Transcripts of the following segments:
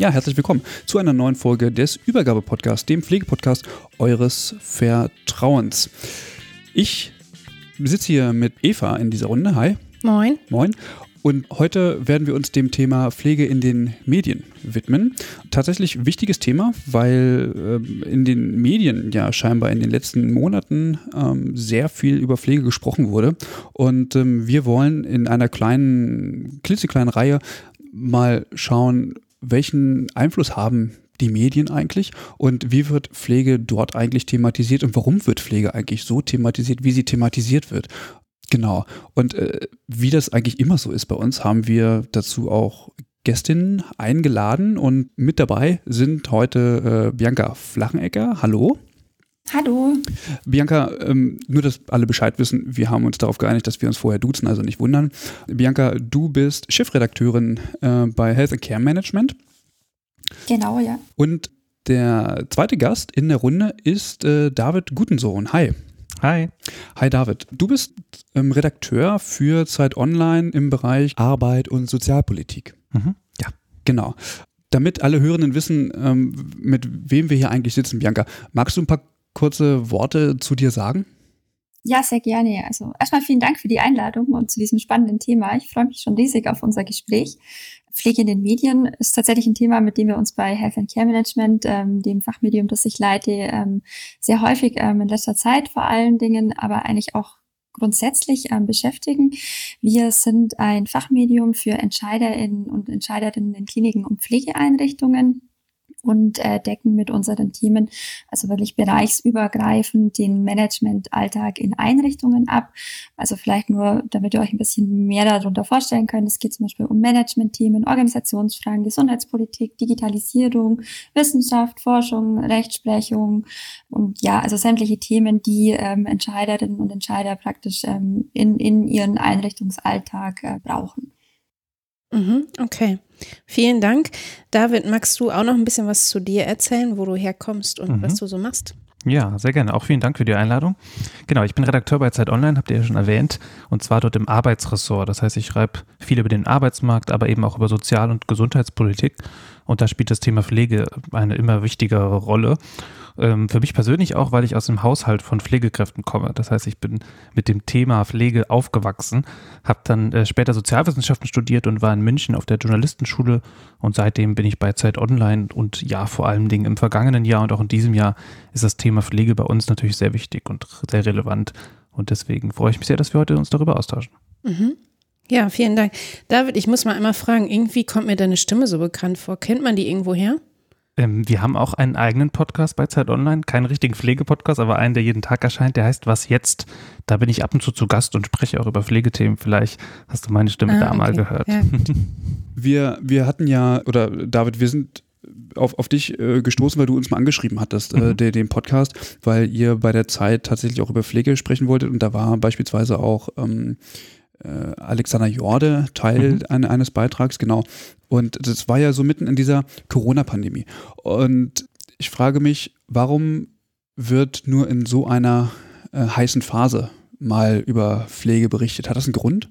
Ja, herzlich willkommen zu einer neuen Folge des Übergabe-Podcasts, dem Pflegepodcast eures Vertrauens. Ich sitze hier mit Eva in dieser Runde. Hi. Moin. Moin. Und heute werden wir uns dem Thema Pflege in den Medien widmen. Tatsächlich wichtiges Thema, weil äh, in den Medien ja scheinbar in den letzten Monaten ähm, sehr viel über Pflege gesprochen wurde. Und ähm, wir wollen in einer kleinen, klitzekleinen Reihe mal schauen, welchen Einfluss haben die Medien eigentlich und wie wird Pflege dort eigentlich thematisiert und warum wird Pflege eigentlich so thematisiert, wie sie thematisiert wird. Genau. Und äh, wie das eigentlich immer so ist bei uns, haben wir dazu auch Gästinnen eingeladen und mit dabei sind heute äh, Bianca Flachenecker. Hallo. Hallo. Bianca, ähm, nur, dass alle Bescheid wissen, wir haben uns darauf geeinigt, dass wir uns vorher duzen, also nicht wundern. Bianca, du bist Chefredakteurin äh, bei Health and Care Management. Genau, ja. Und der zweite Gast in der Runde ist äh, David Gutensohn. Hi. Hi. Hi David. Du bist ähm, Redakteur für Zeit Online im Bereich Arbeit und Sozialpolitik. Mhm. Ja. Genau. Damit alle Hörenden wissen, ähm, mit wem wir hier eigentlich sitzen, Bianca, magst du ein paar kurze Worte zu dir sagen? Ja, sehr gerne. Also erstmal vielen Dank für die Einladung und zu diesem spannenden Thema. Ich freue mich schon riesig auf unser Gespräch. Pflege in den Medien ist tatsächlich ein Thema, mit dem wir uns bei Health and Care Management, ähm, dem Fachmedium, das ich leite, ähm, sehr häufig ähm, in letzter Zeit vor allen Dingen, aber eigentlich auch grundsätzlich ähm, beschäftigen. Wir sind ein Fachmedium für EntscheiderInnen und Entscheiderinnen in Kliniken und Pflegeeinrichtungen und äh, decken mit unseren Themen, also wirklich bereichsübergreifend, den Managementalltag in Einrichtungen ab. Also vielleicht nur, damit ihr euch ein bisschen mehr darunter vorstellen könnt. Es geht zum Beispiel um Managementthemen, Organisationsfragen, Gesundheitspolitik, Digitalisierung, Wissenschaft, Forschung, Rechtsprechung und ja, also sämtliche Themen, die ähm, Entscheiderinnen und Entscheider praktisch ähm, in, in ihren Einrichtungsalltag äh, brauchen. Mhm, okay. Vielen Dank. David, magst du auch noch ein bisschen was zu dir erzählen, wo du herkommst und mhm. was du so machst? Ja, sehr gerne. Auch vielen Dank für die Einladung. Genau, ich bin Redakteur bei Zeit Online, habt ihr ja schon erwähnt, und zwar dort im Arbeitsressort. Das heißt, ich schreibe viel über den Arbeitsmarkt, aber eben auch über Sozial- und Gesundheitspolitik. Und da spielt das Thema Pflege eine immer wichtigere Rolle. Ähm, für mich persönlich auch, weil ich aus dem Haushalt von Pflegekräften komme. Das heißt, ich bin mit dem Thema Pflege aufgewachsen, habe dann äh, später Sozialwissenschaften studiert und war in München auf der Journalistenschule und seitdem bin ich bei Zeit Online und ja, vor allen Dingen im vergangenen Jahr und auch in diesem Jahr ist das Thema Pflege bei uns natürlich sehr wichtig und sehr relevant und deswegen freue ich mich sehr, dass wir heute uns darüber austauschen. Mhm. Ja, vielen Dank. David, ich muss mal einmal fragen, irgendwie kommt mir deine Stimme so bekannt vor. Kennt man die irgendwo her? Ähm, wir haben auch einen eigenen Podcast bei Zeit Online, keinen richtigen Pflegepodcast, aber einen, der jeden Tag erscheint, der heißt Was jetzt? Da bin ich ab und zu zu Gast und spreche auch über Pflegethemen. Vielleicht hast du meine Stimme ah, da okay. mal gehört. Ja. wir, wir hatten ja, oder David, wir sind auf, auf dich äh, gestoßen, weil du uns mal angeschrieben hattest, äh, mhm. de, den Podcast, weil ihr bei der Zeit tatsächlich auch über Pflege sprechen wolltet und da war beispielsweise auch ähm, äh, Alexander Jorde Teil mhm. ein, eines Beitrags, genau. Und das war ja so mitten in dieser Corona-Pandemie. Und ich frage mich, warum wird nur in so einer äh, heißen Phase mal über Pflege berichtet? Hat das einen Grund?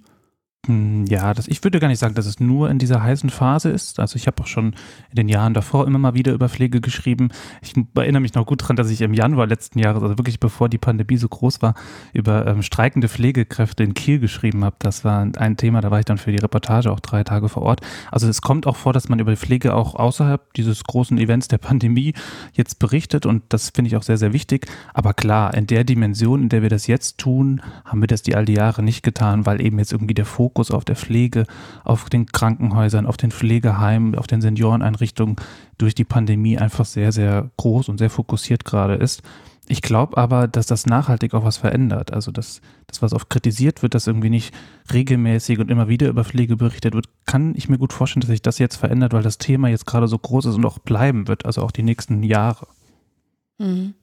Hm, ja, das, ich würde gar nicht sagen, dass es nur in dieser heißen Phase ist. Also ich habe auch schon in den Jahren davor immer mal wieder über Pflege geschrieben. Ich erinnere mich noch gut daran, dass ich im Januar letzten Jahres, also wirklich bevor die Pandemie so groß war, über ähm, streikende Pflegekräfte in Kiel geschrieben habe. Das war ein Thema, da war ich dann für die Reportage auch drei Tage vor Ort. Also es kommt auch vor, dass man über Pflege auch außerhalb dieses großen Events der Pandemie jetzt berichtet und das finde ich auch sehr, sehr wichtig. Aber klar, in der Dimension, in der wir das jetzt tun, haben wir das die all die Jahre nicht getan, weil eben jetzt irgendwie der Fokus Fokus auf der Pflege, auf den Krankenhäusern, auf den Pflegeheimen, auf den Senioreneinrichtungen durch die Pandemie einfach sehr, sehr groß und sehr fokussiert gerade ist. Ich glaube aber, dass das nachhaltig auch was verändert. Also, dass das, was oft kritisiert wird, dass irgendwie nicht regelmäßig und immer wieder über Pflege berichtet wird, kann ich mir gut vorstellen, dass sich das jetzt verändert, weil das Thema jetzt gerade so groß ist und auch bleiben wird, also auch die nächsten Jahre. Mhm.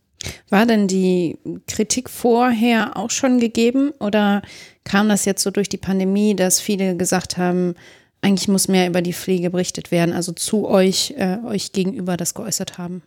War denn die Kritik vorher auch schon gegeben oder kam das jetzt so durch die Pandemie, dass viele gesagt haben, eigentlich muss mehr über die Pflege berichtet werden, also zu euch, äh, euch gegenüber das geäußert haben?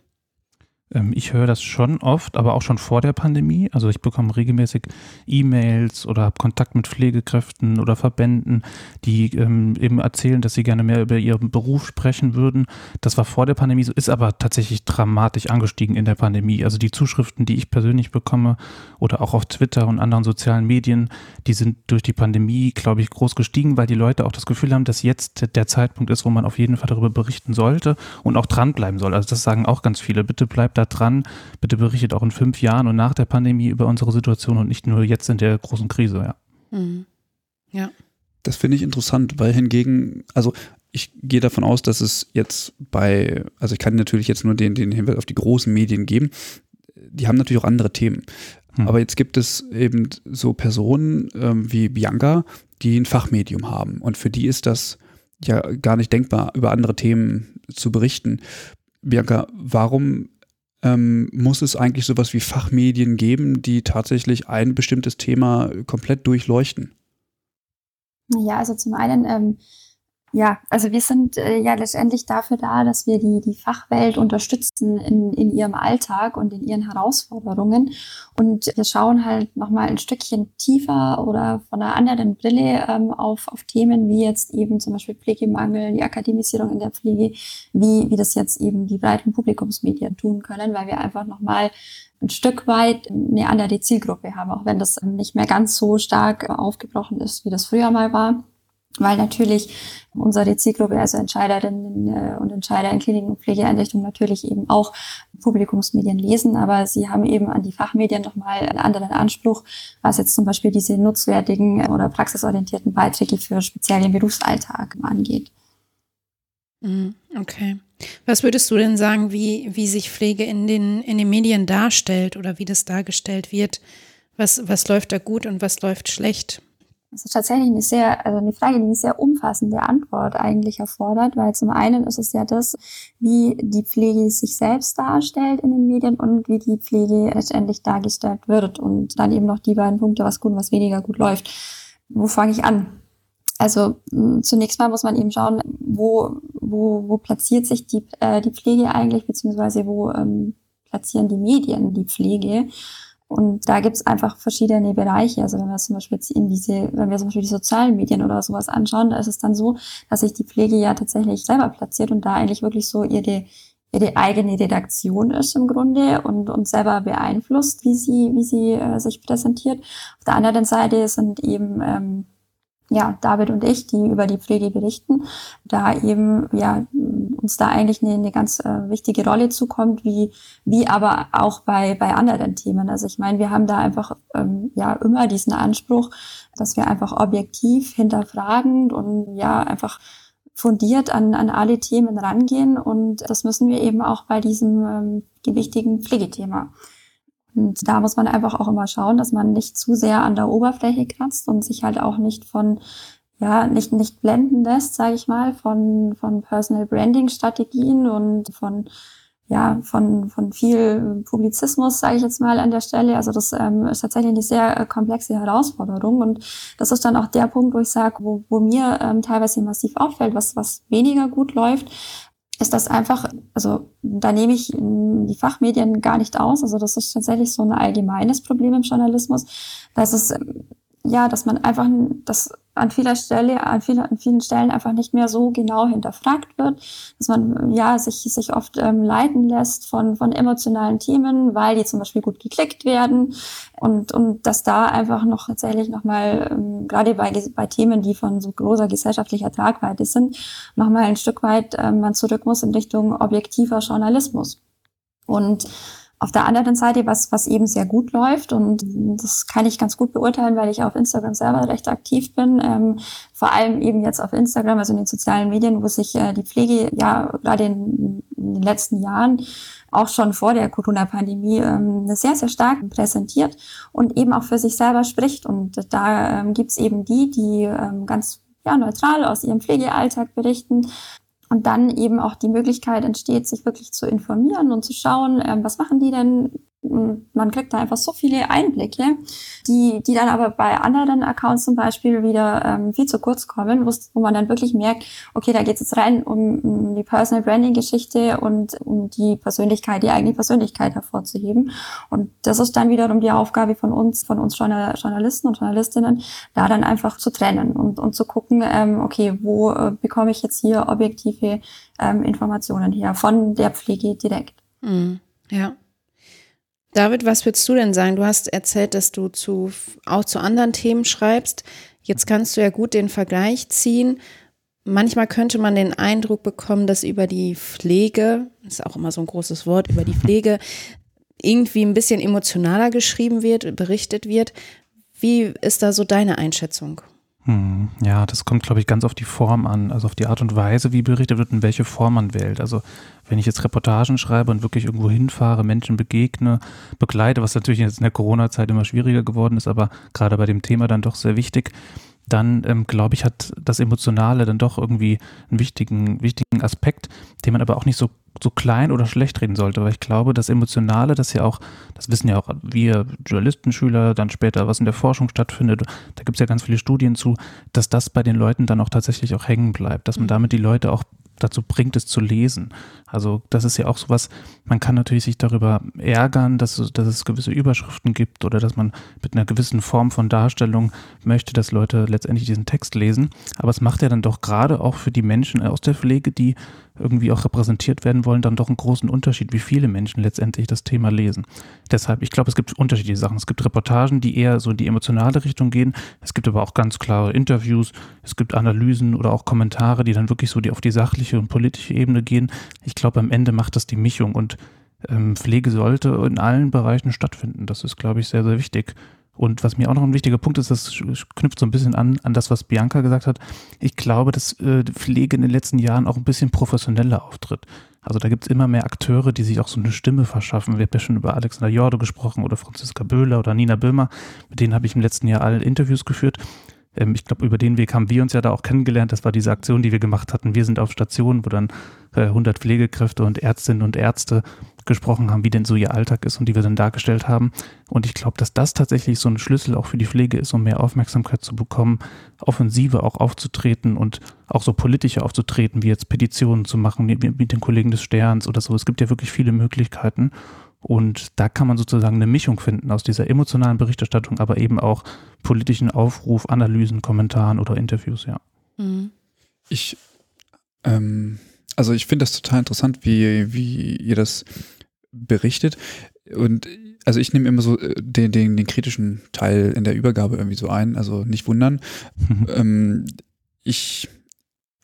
Ähm, ich höre das schon oft, aber auch schon vor der Pandemie. Also ich bekomme regelmäßig E-Mails oder habe Kontakt mit Pflegekräften oder Verbänden, die ähm, eben erzählen, dass sie gerne mehr über ihren Beruf sprechen würden. Das war vor der Pandemie so, ist aber tatsächlich dramatisch angestiegen in der Pandemie. Also die Zuschriften, die ich persönlich bekomme oder auch auf Twitter und anderen sozialen Medien, die sind durch die Pandemie, glaube ich, groß gestiegen, weil die Leute auch das Gefühl haben, dass jetzt der Zeitpunkt ist, wo man auf jeden Fall darüber berichten sollte und auch dranbleiben soll. Also das sagen auch ganz viele. Bitte bleibt da dran. Bitte berichtet auch in fünf Jahren und nach der Pandemie über unsere Situation und nicht nur jetzt in der großen Krise, ja. Mhm. Ja. Das finde ich interessant, weil hingegen, also ich gehe davon aus, dass es jetzt bei, also ich kann natürlich jetzt nur den, den Hinweis auf die großen Medien geben. Die haben natürlich auch andere Themen. Hm. Aber jetzt gibt es eben so Personen ähm, wie Bianca, die ein Fachmedium haben. Und für die ist das ja gar nicht denkbar, über andere Themen zu berichten. Bianca, warum ähm, muss es eigentlich sowas wie Fachmedien geben, die tatsächlich ein bestimmtes Thema komplett durchleuchten? Ja, also zum einen ähm, ja, also wir sind äh, ja letztendlich dafür da, dass wir die, die Fachwelt unterstützen in, in ihrem Alltag und in ihren Herausforderungen. Und wir schauen halt nochmal ein Stückchen tiefer oder von einer anderen Brille ähm, auf, auf Themen wie jetzt eben zum Beispiel Pflegemangel, die Akademisierung in der Pflege, wie, wie das jetzt eben die breiten Publikumsmedien tun können, weil wir einfach nochmal ein Stück weit eine andere Zielgruppe haben, auch wenn das nicht mehr ganz so stark aufgebrochen ist, wie das früher mal war weil natürlich unsere Zielgruppe, also Entscheiderinnen äh, und Entscheider in Kliniken und Pflegeeinrichtungen natürlich eben auch Publikumsmedien lesen, aber sie haben eben an die Fachmedien nochmal einen anderen Anspruch, was jetzt zum Beispiel diese nutzwertigen oder praxisorientierten Beiträge für speziell den Berufsalltag angeht. Mhm, okay. Was würdest du denn sagen, wie, wie sich Pflege in den, in den Medien darstellt oder wie das dargestellt wird? Was, was läuft da gut und was läuft schlecht? Das ist tatsächlich eine sehr, also eine Frage, die eine sehr umfassende Antwort eigentlich erfordert, weil zum einen ist es ja das, wie die Pflege sich selbst darstellt in den Medien und wie die Pflege letztendlich dargestellt wird und dann eben noch die beiden Punkte, was gut und was weniger gut läuft. Wo fange ich an? Also zunächst mal muss man eben schauen, wo, wo, wo platziert sich die, äh, die Pflege eigentlich, beziehungsweise wo ähm, platzieren die Medien die Pflege. Und da gibt es einfach verschiedene Bereiche. Also wenn wir zum Beispiel jetzt in diese, wenn wir zum Beispiel die sozialen Medien oder sowas anschauen, da ist es dann so, dass sich die Pflege ja tatsächlich selber platziert und da eigentlich wirklich so ihre ihre eigene Redaktion ist im Grunde und uns selber beeinflusst, wie sie, wie sie äh, sich präsentiert. Auf der anderen Seite sind eben ähm, ja, David und ich, die über die Pflege berichten, da eben ja uns da eigentlich eine, eine ganz äh, wichtige Rolle zukommt, wie wie aber auch bei bei anderen Themen. Also ich meine, wir haben da einfach ähm, ja immer diesen Anspruch, dass wir einfach objektiv hinterfragend und ja einfach fundiert an, an alle Themen rangehen und das müssen wir eben auch bei diesem ähm, gewichtigen Pflegethema. Und da muss man einfach auch immer schauen, dass man nicht zu sehr an der Oberfläche kratzt und sich halt auch nicht von ja, nicht, nicht blenden lässt, sage ich mal, von, von Personal Branding Strategien und von, ja, von, von viel Publizismus, sage ich jetzt mal an der Stelle. Also das ähm, ist tatsächlich eine sehr äh, komplexe Herausforderung. Und das ist dann auch der Punkt, wo ich sage, wo, wo mir ähm, teilweise massiv auffällt, was, was weniger gut läuft, ist das einfach, also da nehme ich die Fachmedien gar nicht aus. Also das ist tatsächlich so ein allgemeines Problem im Journalismus, dass es ja, dass man einfach, dass an vieler Stelle, an, viel, an vielen Stellen einfach nicht mehr so genau hinterfragt wird, dass man ja sich, sich oft ähm, leiten lässt von, von emotionalen Themen, weil die zum Beispiel gut geklickt werden und, und dass da einfach noch tatsächlich nochmal, ähm, gerade bei, bei Themen, die von so großer gesellschaftlicher Tragweite sind, nochmal ein Stück weit ähm, man zurück muss in Richtung objektiver Journalismus. Und auf der anderen Seite, was, was eben sehr gut läuft, und das kann ich ganz gut beurteilen, weil ich auf Instagram selber recht aktiv bin, ähm, vor allem eben jetzt auf Instagram, also in den sozialen Medien, wo sich äh, die Pflege ja gerade in, in, den letzten Jahren auch schon vor der Corona-Pandemie ähm, sehr, sehr stark präsentiert und eben auch für sich selber spricht. Und da ähm, gibt es eben die, die ähm, ganz ja, neutral aus ihrem Pflegealltag berichten, und dann eben auch die Möglichkeit entsteht, sich wirklich zu informieren und zu schauen, ähm, was machen die denn man kriegt da einfach so viele Einblicke, die, die dann aber bei anderen Accounts zum Beispiel wieder ähm, viel zu kurz kommen, wo man dann wirklich merkt, okay, da geht es jetzt rein um, um die Personal Branding Geschichte und um die Persönlichkeit, die eigene Persönlichkeit hervorzuheben. Und das ist dann wiederum die Aufgabe von uns, von uns Journalisten und Journalistinnen, da dann einfach zu trennen und, und zu gucken, ähm, okay, wo äh, bekomme ich jetzt hier objektive ähm, Informationen her von der Pflege direkt. Mhm. Ja. David, was würdest du denn sagen? Du hast erzählt, dass du zu, auch zu anderen Themen schreibst. Jetzt kannst du ja gut den Vergleich ziehen. Manchmal könnte man den Eindruck bekommen, dass über die Pflege, ist auch immer so ein großes Wort, über die Pflege irgendwie ein bisschen emotionaler geschrieben wird, berichtet wird. Wie ist da so deine Einschätzung? Hm, ja, das kommt, glaube ich, ganz auf die Form an, also auf die Art und Weise, wie berichtet wird und welche Form man wählt. Also wenn ich jetzt Reportagen schreibe und wirklich irgendwo hinfahre, Menschen begegne, begleite, was natürlich jetzt in der Corona-Zeit immer schwieriger geworden ist, aber gerade bei dem Thema dann doch sehr wichtig, dann ähm, glaube ich, hat das Emotionale dann doch irgendwie einen wichtigen, wichtigen Aspekt, den man aber auch nicht so, so klein oder schlecht reden sollte, weil ich glaube, das Emotionale, das ja auch, das wissen ja auch wir Journalistenschüler, dann später, was in der Forschung stattfindet, da gibt es ja ganz viele Studien zu, dass das bei den Leuten dann auch tatsächlich auch hängen bleibt, dass man mhm. damit die Leute auch dazu bringt, es zu lesen. Also das ist ja auch sowas, man kann natürlich sich darüber ärgern, dass, dass es gewisse Überschriften gibt oder dass man mit einer gewissen Form von Darstellung möchte, dass Leute letztendlich diesen Text lesen. Aber es macht ja dann doch gerade auch für die Menschen aus der Pflege, die irgendwie auch repräsentiert werden wollen, dann doch einen großen Unterschied, wie viele Menschen letztendlich das Thema lesen. Deshalb, ich glaube, es gibt unterschiedliche Sachen. Es gibt Reportagen, die eher so in die emotionale Richtung gehen. Es gibt aber auch ganz klare Interviews. Es gibt Analysen oder auch Kommentare, die dann wirklich so die, auf die sachliche und politische Ebene gehen. Ich glaube, am Ende macht das die Mischung und ähm, Pflege sollte in allen Bereichen stattfinden. Das ist, glaube ich, sehr, sehr wichtig. Und was mir auch noch ein wichtiger Punkt ist, das knüpft so ein bisschen an, an das, was Bianca gesagt hat. Ich glaube, dass äh, Pflege in den letzten Jahren auch ein bisschen professioneller auftritt. Also da gibt es immer mehr Akteure, die sich auch so eine Stimme verschaffen. Wir haben ja schon über Alexander Jordo gesprochen oder Franziska Böhler oder Nina Böhmer. Mit denen habe ich im letzten Jahr alle Interviews geführt. Ähm, ich glaube, über den Weg haben wir uns ja da auch kennengelernt. Das war diese Aktion, die wir gemacht hatten. Wir sind auf Stationen, wo dann äh, 100 Pflegekräfte und Ärztinnen und Ärzte gesprochen haben, wie denn so ihr Alltag ist und die wir dann dargestellt haben. Und ich glaube, dass das tatsächlich so ein Schlüssel auch für die Pflege ist, um mehr Aufmerksamkeit zu bekommen, offensive auch aufzutreten und auch so politischer aufzutreten, wie jetzt Petitionen zu machen mit, mit den Kollegen des Sterns oder so. Es gibt ja wirklich viele Möglichkeiten. Und da kann man sozusagen eine Mischung finden aus dieser emotionalen Berichterstattung, aber eben auch politischen Aufruf, Analysen, Kommentaren oder Interviews, ja. Mhm. Ich, ähm, also ich finde das total interessant, wie, wie ihr das berichtet. Und also ich nehme immer so äh, den, den, den kritischen Teil in der Übergabe irgendwie so ein, also nicht wundern. ähm, ich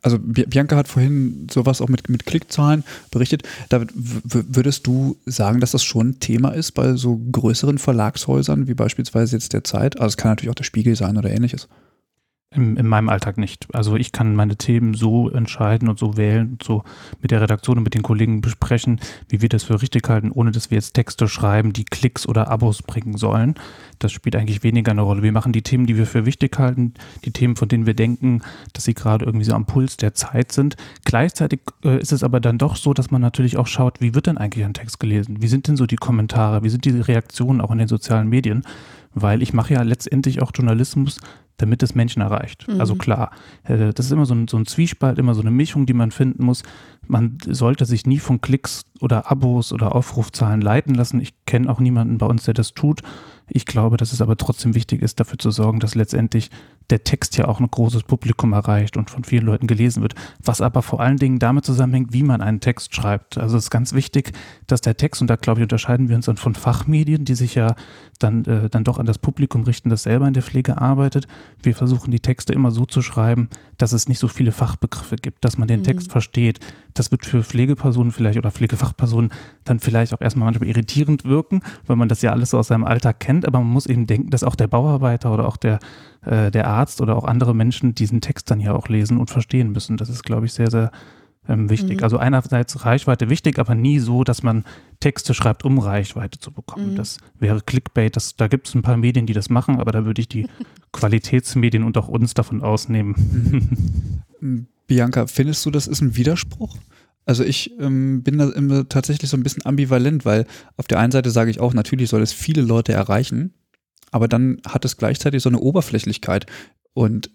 also Bianca hat vorhin sowas auch mit, mit Klickzahlen berichtet. David, würdest du sagen, dass das schon ein Thema ist bei so größeren Verlagshäusern wie beispielsweise jetzt der Zeit? Also es kann natürlich auch der Spiegel sein oder ähnliches. In, in, meinem Alltag nicht. Also ich kann meine Themen so entscheiden und so wählen und so mit der Redaktion und mit den Kollegen besprechen, wie wir das für richtig halten, ohne dass wir jetzt Texte schreiben, die Klicks oder Abos bringen sollen. Das spielt eigentlich weniger eine Rolle. Wir machen die Themen, die wir für wichtig halten, die Themen, von denen wir denken, dass sie gerade irgendwie so am Puls der Zeit sind. Gleichzeitig äh, ist es aber dann doch so, dass man natürlich auch schaut, wie wird denn eigentlich ein Text gelesen? Wie sind denn so die Kommentare? Wie sind die Reaktionen auch in den sozialen Medien? Weil ich mache ja letztendlich auch Journalismus damit es Menschen erreicht. Mhm. Also klar, äh, das ist immer so ein, so ein, Zwiespalt, immer so eine Mischung, die man finden muss. Man sollte sich nie von Klicks oder Abos oder Aufrufzahlen leiten lassen. Ich kenne auch niemanden bei uns, der das tut. Ich glaube, dass es aber trotzdem wichtig ist, dafür zu sorgen, dass letztendlich der Text ja auch ein großes Publikum erreicht und von vielen Leuten gelesen wird, was aber vor allen Dingen damit zusammenhängt, wie man einen Text schreibt. Also es ist ganz wichtig, dass der Text, und da glaube ich, unterscheiden wir uns dann von Fachmedien, die sich ja dann, äh, dann doch an das Publikum richten, das selber in der Pflege arbeitet. Wir versuchen die Texte immer so zu schreiben, dass es nicht so viele Fachbegriffe gibt, dass man den mhm. Text versteht. Das wird für Pflegepersonen vielleicht oder Pflegefachpersonen dann vielleicht auch erstmal manchmal irritierend wirken, weil man das ja alles so aus seinem Alltag kennt, aber man muss eben denken, dass auch der Bauarbeiter oder auch der, äh, der Arzt oder auch andere Menschen diesen Text dann ja auch lesen und verstehen müssen. Das ist, glaube ich, sehr, sehr ähm, wichtig. Mhm. Also einerseits Reichweite wichtig, aber nie so, dass man Texte schreibt, um Reichweite zu bekommen. Mhm. Das wäre Clickbait. Das, da gibt es ein paar Medien, die das machen, aber da würde ich die Qualitätsmedien und auch uns davon ausnehmen. Bianca, findest du, das ist ein Widerspruch? Also ich ähm, bin da immer tatsächlich so ein bisschen ambivalent, weil auf der einen Seite sage ich auch, natürlich soll es viele Leute erreichen, aber dann hat es gleichzeitig so eine Oberflächlichkeit. Und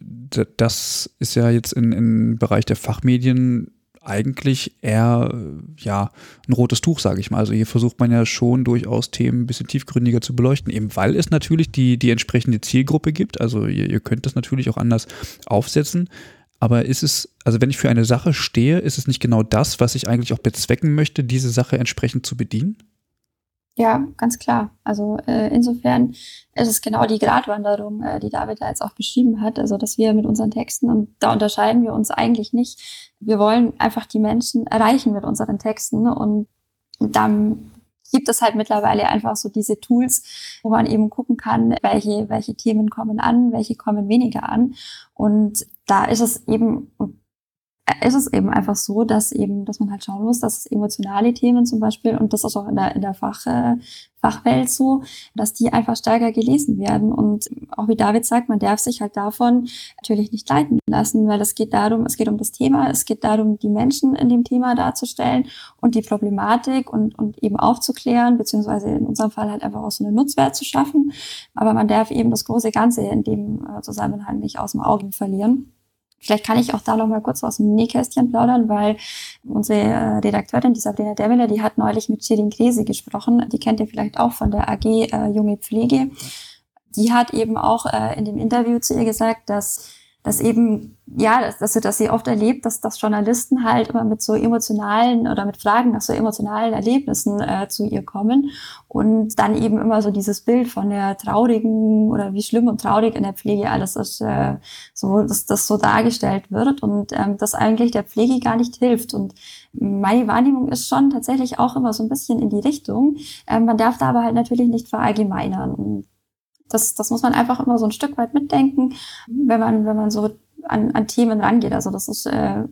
das ist ja jetzt in, im Bereich der Fachmedien eigentlich eher ja ein rotes Tuch, sage ich mal. Also hier versucht man ja schon durchaus Themen ein bisschen tiefgründiger zu beleuchten, eben weil es natürlich die, die entsprechende Zielgruppe gibt. Also ihr, ihr könnt das natürlich auch anders aufsetzen. Aber ist es, also wenn ich für eine Sache stehe, ist es nicht genau das, was ich eigentlich auch bezwecken möchte, diese Sache entsprechend zu bedienen? Ja, ganz klar. Also äh, insofern ist es genau die Gratwanderung, äh, die David da jetzt auch beschrieben hat. Also dass wir mit unseren Texten, und da unterscheiden wir uns eigentlich nicht, wir wollen einfach die Menschen erreichen mit unseren Texten und dann gibt es halt mittlerweile einfach so diese Tools, wo man eben gucken kann, welche, welche Themen kommen an, welche kommen weniger an. Und da ist es eben, ist es eben einfach so, dass eben, dass man halt schauen muss, dass emotionale Themen zum Beispiel, und das ist auch in der, in der Fach, äh, Fachwelt so, dass die einfach stärker gelesen werden. Und auch wie David sagt, man darf sich halt davon natürlich nicht leiten lassen, weil es geht darum, es geht um das Thema, es geht darum, die Menschen in dem Thema darzustellen und die Problematik und, und eben aufzuklären, beziehungsweise in unserem Fall halt einfach auch so einen Nutzwert zu schaffen. Aber man darf eben das große Ganze in dem äh, Zusammenhang nicht aus dem Auge verlieren. Vielleicht kann ich auch da noch mal kurz aus dem Nähkästchen plaudern, weil unsere äh, Redakteurin, die Sabrina Dermiller, die hat neulich mit Shirin Krese gesprochen. Die kennt ihr vielleicht auch von der AG äh, Junge Pflege. Die hat eben auch äh, in dem Interview zu ihr gesagt, dass dass eben, ja, dass, dass, sie, oft erlebt, dass, dass Journalisten halt immer mit so emotionalen oder mit Fragen nach so emotionalen Erlebnissen äh, zu ihr kommen und dann eben immer so dieses Bild von der traurigen oder wie schlimm und traurig in der Pflege alles ist, äh, so, dass das so dargestellt wird und ähm, das eigentlich der Pflege gar nicht hilft. Und meine Wahrnehmung ist schon tatsächlich auch immer so ein bisschen in die Richtung. Ähm, man darf da aber halt natürlich nicht verallgemeinern. Und das, das muss man einfach immer so ein Stück weit mitdenken, wenn man, wenn man so an, an Themen rangeht. Also das ist äh,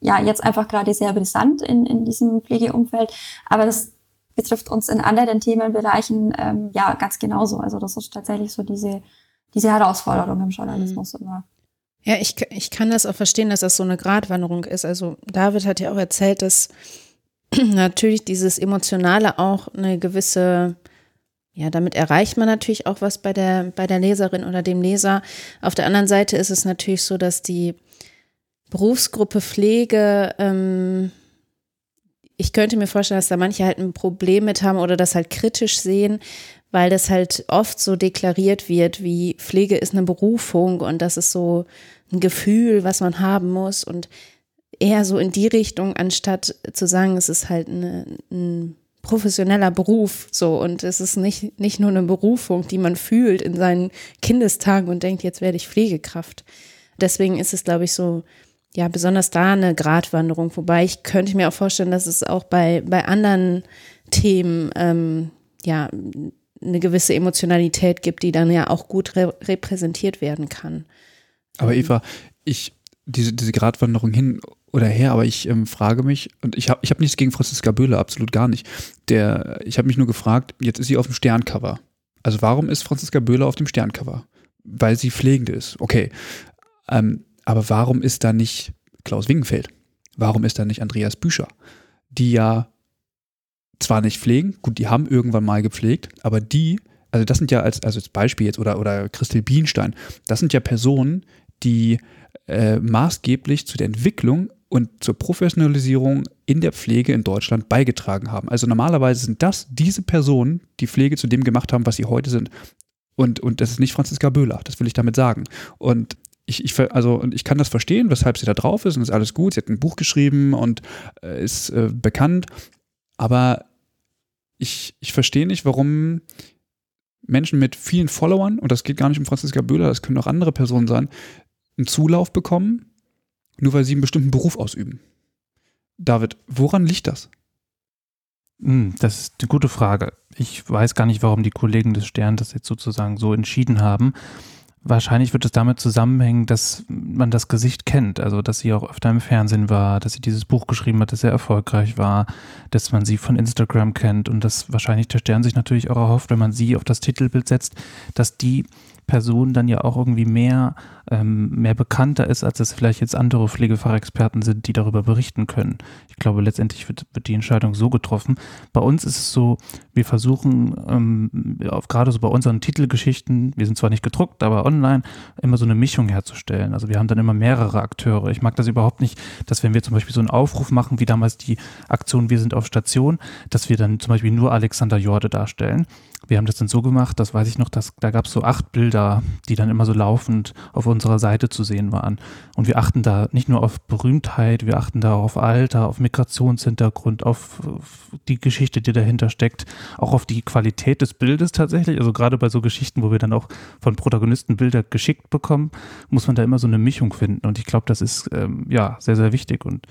ja jetzt einfach gerade sehr brisant in, in diesem Pflegeumfeld, aber das betrifft uns in anderen Themenbereichen ähm, ja ganz genauso. Also das ist tatsächlich so diese, diese Herausforderung im Journalismus mhm. immer. Ja, ich, ich kann das auch verstehen, dass das so eine Gratwanderung ist. Also David hat ja auch erzählt, dass natürlich dieses Emotionale auch eine gewisse ja, damit erreicht man natürlich auch was bei der, bei der Leserin oder dem Leser. Auf der anderen Seite ist es natürlich so, dass die Berufsgruppe Pflege, ähm, ich könnte mir vorstellen, dass da manche halt ein Problem mit haben oder das halt kritisch sehen, weil das halt oft so deklariert wird, wie Pflege ist eine Berufung und das ist so ein Gefühl, was man haben muss und eher so in die Richtung, anstatt zu sagen, es ist halt eine, ein professioneller Beruf so und es ist nicht, nicht nur eine Berufung, die man fühlt in seinen Kindestagen und denkt, jetzt werde ich Pflegekraft. Deswegen ist es, glaube ich, so, ja, besonders da eine Gratwanderung. Wobei ich könnte mir auch vorstellen, dass es auch bei, bei anderen Themen, ähm, ja, eine gewisse Emotionalität gibt, die dann ja auch gut re repräsentiert werden kann. Aber Eva, ich, diese, diese Gratwanderung hin oder her, aber ich ähm, frage mich, und ich habe ich hab nichts gegen Franziska Böhle, absolut gar nicht. Der, ich habe mich nur gefragt, jetzt ist sie auf dem Sterncover. Also warum ist Franziska Böhle auf dem Sterncover? Weil sie Pflegende ist, okay. Ähm, aber warum ist da nicht Klaus Wingenfeld? Warum ist da nicht Andreas Büscher? Die ja zwar nicht pflegen, gut, die haben irgendwann mal gepflegt, aber die, also das sind ja als, also als Beispiel jetzt, oder, oder Christel Bienstein, das sind ja Personen, die äh, maßgeblich zu der Entwicklung und zur Professionalisierung in der Pflege in Deutschland beigetragen haben. Also normalerweise sind das diese Personen, die Pflege zu dem gemacht haben, was sie heute sind. Und, und das ist nicht Franziska Böhler, das will ich damit sagen. Und ich, ich, also, und ich kann das verstehen, weshalb sie da drauf ist und ist alles gut. Sie hat ein Buch geschrieben und äh, ist äh, bekannt. Aber ich, ich verstehe nicht, warum Menschen mit vielen Followern, und das geht gar nicht um Franziska Böhler, das können auch andere Personen sein, einen Zulauf bekommen, nur weil sie einen bestimmten Beruf ausüben. David, woran liegt das? Hm, das ist eine gute Frage. Ich weiß gar nicht, warum die Kollegen des Stern das jetzt sozusagen so entschieden haben. Wahrscheinlich wird es damit zusammenhängen, dass man das Gesicht kennt, also dass sie auch öfter im Fernsehen war, dass sie dieses Buch geschrieben hat, das sehr erfolgreich war, dass man sie von Instagram kennt und dass wahrscheinlich der Stern sich natürlich auch erhofft, wenn man sie auf das Titelbild setzt, dass die Person dann ja auch irgendwie mehr, ähm, mehr bekannter ist, als es vielleicht jetzt andere Pflegefachexperten sind, die darüber berichten können. Ich glaube, letztendlich wird, wird die Entscheidung so getroffen. Bei uns ist es so, wir versuchen ähm, gerade so bei unseren Titelgeschichten, wir sind zwar nicht gedruckt, aber online, immer so eine Mischung herzustellen. Also wir haben dann immer mehrere Akteure. Ich mag das überhaupt nicht, dass wenn wir zum Beispiel so einen Aufruf machen, wie damals die Aktion Wir sind auf Station, dass wir dann zum Beispiel nur Alexander Jorde darstellen wir haben das dann so gemacht, das weiß ich noch, dass da gab es so acht Bilder, die dann immer so laufend auf unserer Seite zu sehen waren. Und wir achten da nicht nur auf Berühmtheit, wir achten da auf Alter, auf Migrationshintergrund, auf die Geschichte, die dahinter steckt, auch auf die Qualität des Bildes tatsächlich. Also gerade bei so Geschichten, wo wir dann auch von Protagonisten Bilder geschickt bekommen, muss man da immer so eine Mischung finden. Und ich glaube, das ist ähm, ja sehr, sehr wichtig. Und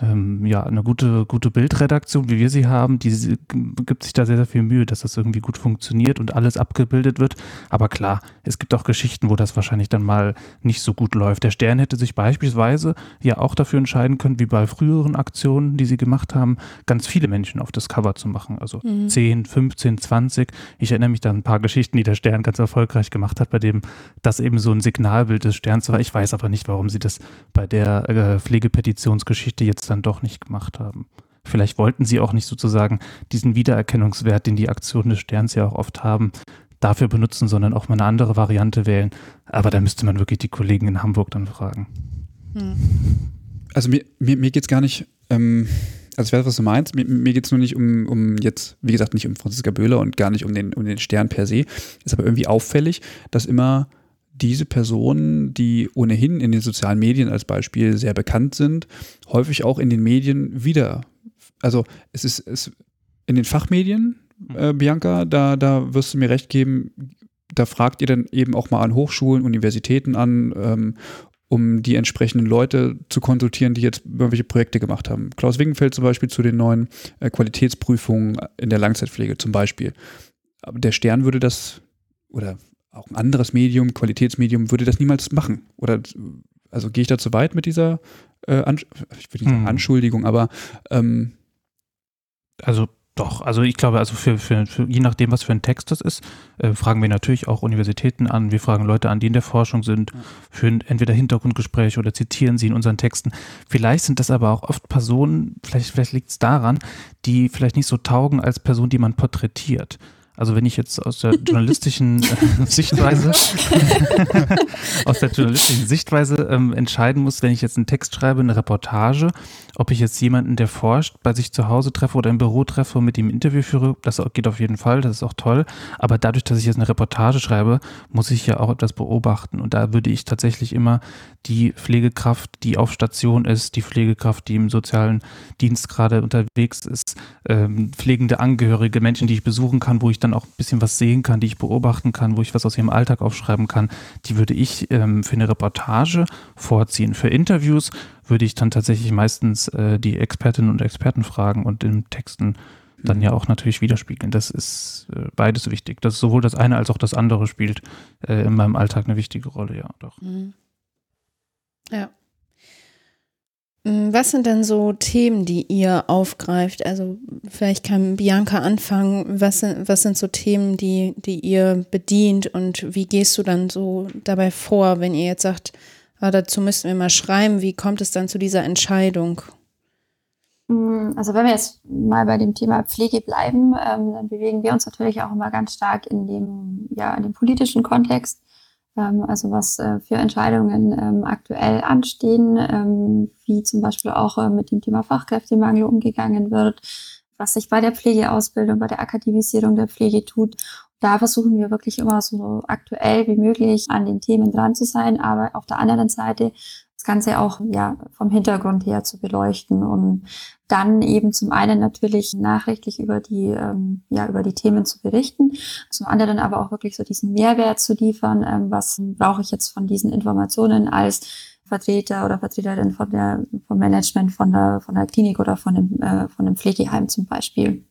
ähm, ja, eine gute, gute Bildredaktion, wie wir sie haben, die gibt sich da sehr, sehr viel Mühe, dass das irgendwie gut funktioniert und alles abgebildet wird. Aber klar, es gibt auch Geschichten, wo das wahrscheinlich dann mal nicht so gut läuft. Der Stern hätte sich beispielsweise ja auch dafür entscheiden können, wie bei früheren Aktionen, die sie gemacht haben, ganz viele Menschen auf das Cover zu machen. Also mhm. 10, 15, 20. Ich erinnere mich da an ein paar Geschichten, die der Stern ganz erfolgreich gemacht hat, bei dem das eben so ein Signalbild des Sterns war. Ich weiß aber nicht, warum sie das bei der äh, Pflegepetitionsgeschichte jetzt dann doch nicht gemacht haben. Vielleicht wollten sie auch nicht sozusagen diesen Wiedererkennungswert, den die Aktionen des Sterns ja auch oft haben, dafür benutzen, sondern auch mal eine andere Variante wählen. Aber da müsste man wirklich die Kollegen in Hamburg dann fragen. Hm. Also mir, mir, mir geht es gar nicht, ähm, also ich weiß, was du meinst, mir, mir geht es nur nicht um, um jetzt, wie gesagt, nicht um Franziska Böhler und gar nicht um den, um den Stern per se. Ist aber irgendwie auffällig, dass immer diese Personen, die ohnehin in den sozialen Medien als Beispiel sehr bekannt sind, häufig auch in den Medien wieder. Also es ist es, in den Fachmedien, äh, Bianca, da, da wirst du mir recht geben, da fragt ihr dann eben auch mal an Hochschulen, Universitäten an, ähm, um die entsprechenden Leute zu konsultieren, die jetzt irgendwelche Projekte gemacht haben. Klaus Wingenfeld zum Beispiel zu den neuen äh, Qualitätsprüfungen in der Langzeitpflege zum Beispiel. Aber der Stern würde das, oder auch ein anderes Medium, Qualitätsmedium, würde das niemals machen. Oder also gehe ich da zu weit mit dieser äh, Ansch ich würde nicht sagen hm. Anschuldigung, aber ähm, also doch, also ich glaube, also für, für, für, je nachdem, was für ein Text das ist, äh, fragen wir natürlich auch Universitäten an, wir fragen Leute an, die in der Forschung sind, führen entweder Hintergrundgespräche oder zitieren sie in unseren Texten. Vielleicht sind das aber auch oft Personen, vielleicht, vielleicht liegt es daran, die vielleicht nicht so taugen als Person, die man porträtiert. Also wenn ich jetzt aus der journalistischen äh, Sichtweise aus der journalistischen Sichtweise ähm, entscheiden muss, wenn ich jetzt einen Text schreibe, eine Reportage, ob ich jetzt jemanden, der forscht, bei sich zu Hause treffe oder im Büro treffe und mit ihm ein Interview führe, das geht auf jeden Fall, das ist auch toll. Aber dadurch, dass ich jetzt eine Reportage schreibe, muss ich ja auch etwas beobachten. Und da würde ich tatsächlich immer die Pflegekraft, die auf Station ist, die Pflegekraft, die im sozialen Dienst gerade unterwegs ist, ähm, pflegende Angehörige, Menschen, die ich besuchen kann, wo ich dann dann auch ein bisschen was sehen kann, die ich beobachten kann, wo ich was aus ihrem Alltag aufschreiben kann, die würde ich ähm, für eine Reportage vorziehen. Für Interviews würde ich dann tatsächlich meistens äh, die Expertinnen und Experten fragen und in Texten dann ja auch natürlich widerspiegeln. Das ist äh, beides wichtig. Das ist sowohl das eine als auch das andere spielt äh, in meinem Alltag eine wichtige Rolle, ja, doch. Mhm. Ja. Mm, was sind denn so Themen, die ihr aufgreift? Also vielleicht kann Bianca anfangen. Was sind, was sind so Themen, die, die ihr bedient und wie gehst du dann so dabei vor, wenn ihr jetzt sagt, ah, dazu müssen wir mal schreiben, wie kommt es dann zu dieser Entscheidung? Mm, also wenn wir jetzt mal bei dem Thema Pflege bleiben, ähm, dann bewegen wir uns natürlich auch immer ganz stark in dem, ja, in dem politischen Kontext. Ähm, also was äh, für Entscheidungen ähm, aktuell anstehen, ähm, wie zum Beispiel auch äh, mit dem Thema Fachkräftemangel umgegangen wird, was sich bei der Pflegeausbildung, bei der Akademisierung der Pflege tut. Da versuchen wir wirklich immer so aktuell wie möglich an den Themen dran zu sein, aber auf der anderen Seite das Ganze auch ja vom Hintergrund her zu beleuchten und dann eben zum einen natürlich nachrichtlich über die ähm, ja über die Themen zu berichten, zum anderen aber auch wirklich so diesen Mehrwert zu liefern, ähm, was brauche ich jetzt von diesen Informationen als Vertreter oder Vertreterin von der vom Management von der von der Klinik oder von dem äh, von dem Pflegeheim zum Beispiel.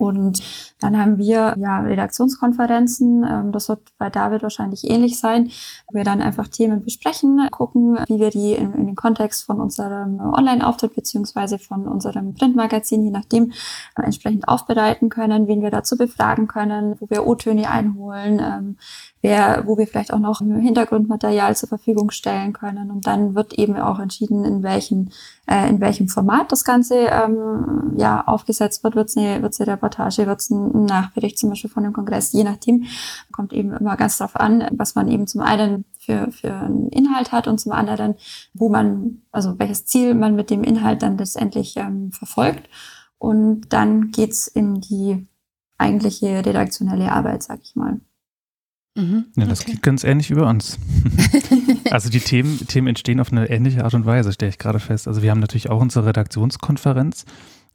Und dann haben wir ja Redaktionskonferenzen. Ähm, das wird bei David wahrscheinlich ähnlich sein. Wo wir dann einfach Themen besprechen, gucken, wie wir die in, in den Kontext von unserem Online-Auftritt beziehungsweise von unserem Printmagazin, je nachdem, äh, entsprechend aufbereiten können, wen wir dazu befragen können, wo wir O-Töne einholen, ähm, wer, wo wir vielleicht auch noch Hintergrundmaterial zur Verfügung stellen können. Und dann wird eben auch entschieden, in welchen, äh, in welchem Format das Ganze ähm, ja aufgesetzt wird. Wird es eine, wird's eine Reportage, wird es ein Nachbericht zum Beispiel von dem Kongress, je nachdem. Kommt eben immer ganz drauf an, was man eben zum einen für, für einen Inhalt hat und zum anderen, wo man, also welches Ziel man mit dem Inhalt dann letztendlich ähm, verfolgt. Und dann geht's in die eigentliche redaktionelle Arbeit, sag ich mal. Mhm, ja, das okay. klingt ganz ähnlich wie bei uns. also die Themen, Themen entstehen auf eine ähnliche Art und Weise, stelle ich gerade fest. Also wir haben natürlich auch unsere Redaktionskonferenz.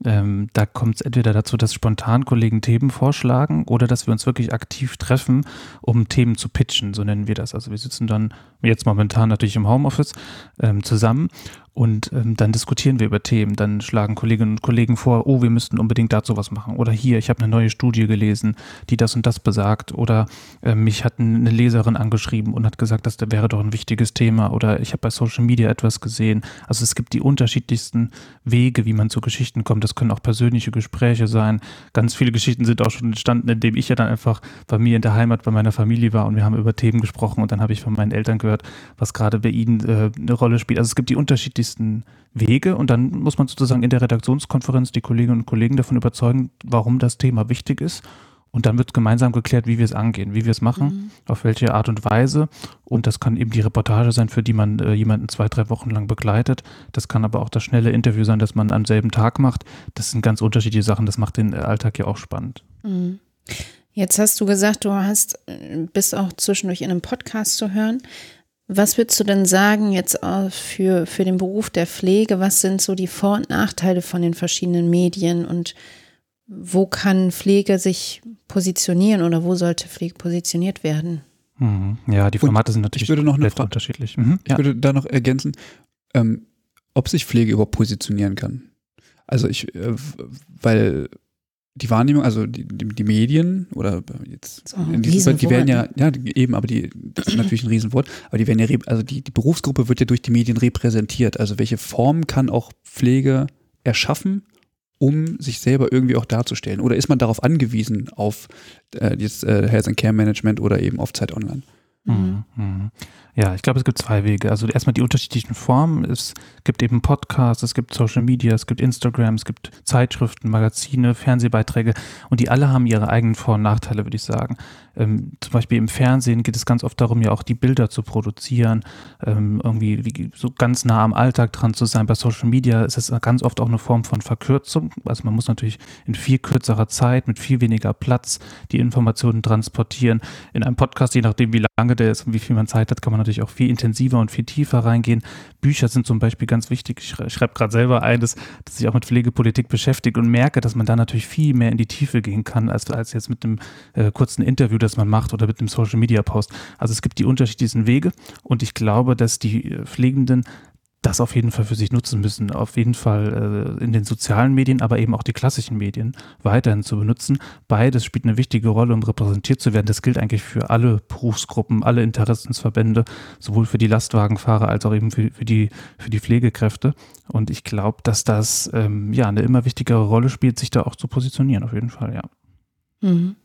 Ähm, da kommt es entweder dazu, dass spontan Kollegen Themen vorschlagen oder dass wir uns wirklich aktiv treffen, um Themen zu pitchen, so nennen wir das. Also wir sitzen dann jetzt momentan natürlich im Homeoffice ähm, zusammen und ähm, dann diskutieren wir über Themen. Dann schlagen Kolleginnen und Kollegen vor, oh, wir müssten unbedingt dazu was machen. Oder hier, ich habe eine neue Studie gelesen, die das und das besagt. Oder äh, mich hat eine Leserin angeschrieben und hat gesagt, das wäre doch ein wichtiges Thema. Oder ich habe bei Social Media etwas gesehen. Also es gibt die unterschiedlichsten Wege, wie man zu Geschichten kommt. Das können auch persönliche Gespräche sein. Ganz viele Geschichten sind auch schon entstanden, indem ich ja dann einfach bei mir in der Heimat bei meiner Familie war und wir haben über Themen gesprochen und dann habe ich von meinen Eltern gehört, was gerade bei ihnen äh, eine Rolle spielt. Also es gibt die unterschiedlichsten Wege und dann muss man sozusagen in der Redaktionskonferenz die Kolleginnen und Kollegen davon überzeugen, warum das Thema wichtig ist. Und dann wird gemeinsam geklärt, wie wir es angehen, wie wir es machen, mhm. auf welche Art und Weise. Und das kann eben die Reportage sein, für die man äh, jemanden zwei, drei Wochen lang begleitet. Das kann aber auch das schnelle Interview sein, das man am selben Tag macht. Das sind ganz unterschiedliche Sachen. Das macht den Alltag ja auch spannend. Mhm. Jetzt hast du gesagt, du hast, äh, bist auch zwischendurch in einem Podcast zu hören. Was würdest du denn sagen jetzt für, für den Beruf der Pflege? Was sind so die Vor- und Nachteile von den verschiedenen Medien und wo kann Pflege sich positionieren oder wo sollte Pflege positioniert werden? Mhm. Ja, die Formate und sind natürlich ich würde noch eine Frage, unterschiedlich. Mhm. Ich ja. würde da noch ergänzen, ähm, ob sich Pflege überhaupt positionieren kann. Also ich, äh, weil die Wahrnehmung, also die, die, die Medien oder jetzt so, in diesem die werden ja, ja, eben, aber die, das ist natürlich ein Riesenwort, aber die werden ja, also die, die Berufsgruppe wird ja durch die Medien repräsentiert. Also welche Form kann auch Pflege erschaffen, um sich selber irgendwie auch darzustellen? Oder ist man darauf angewiesen, auf äh, jetzt äh, Health and Care Management oder eben auf Zeit Online? Mhm. Mhm. Ja, ich glaube, es gibt zwei Wege. Also erstmal die unterschiedlichen Formen. Es gibt eben Podcasts, es gibt Social Media, es gibt Instagram, es gibt Zeitschriften, Magazine, Fernsehbeiträge und die alle haben ihre eigenen Vor- und Nachteile, würde ich sagen. Ähm, zum Beispiel im Fernsehen geht es ganz oft darum, ja auch die Bilder zu produzieren, ähm, irgendwie wie, so ganz nah am Alltag dran zu sein. Bei Social Media ist es ganz oft auch eine Form von Verkürzung. Also man muss natürlich in viel kürzerer Zeit, mit viel weniger Platz die Informationen transportieren. In einem Podcast, je nachdem wie lange der ist und wie viel man Zeit hat, kann man natürlich auch viel intensiver und viel tiefer reingehen. Bücher sind zum Beispiel ganz wichtig. Ich schreibe schreib gerade selber ein, dass, dass sich auch mit Pflegepolitik beschäftigt und merke, dass man da natürlich viel mehr in die Tiefe gehen kann, als, als jetzt mit einem äh, kurzen Interview, das man macht oder mit einem Social Media Post. Also es gibt die unterschiedlichsten Wege und ich glaube, dass die äh, Pflegenden das auf jeden Fall für sich nutzen müssen, auf jeden Fall äh, in den sozialen Medien, aber eben auch die klassischen Medien weiterhin zu benutzen. Beides spielt eine wichtige Rolle, um repräsentiert zu werden. Das gilt eigentlich für alle Berufsgruppen, alle Interessensverbände, sowohl für die Lastwagenfahrer als auch eben für, für, die, für die Pflegekräfte. Und ich glaube, dass das ähm, ja eine immer wichtigere Rolle spielt, sich da auch zu positionieren, auf jeden Fall, ja. Mhm.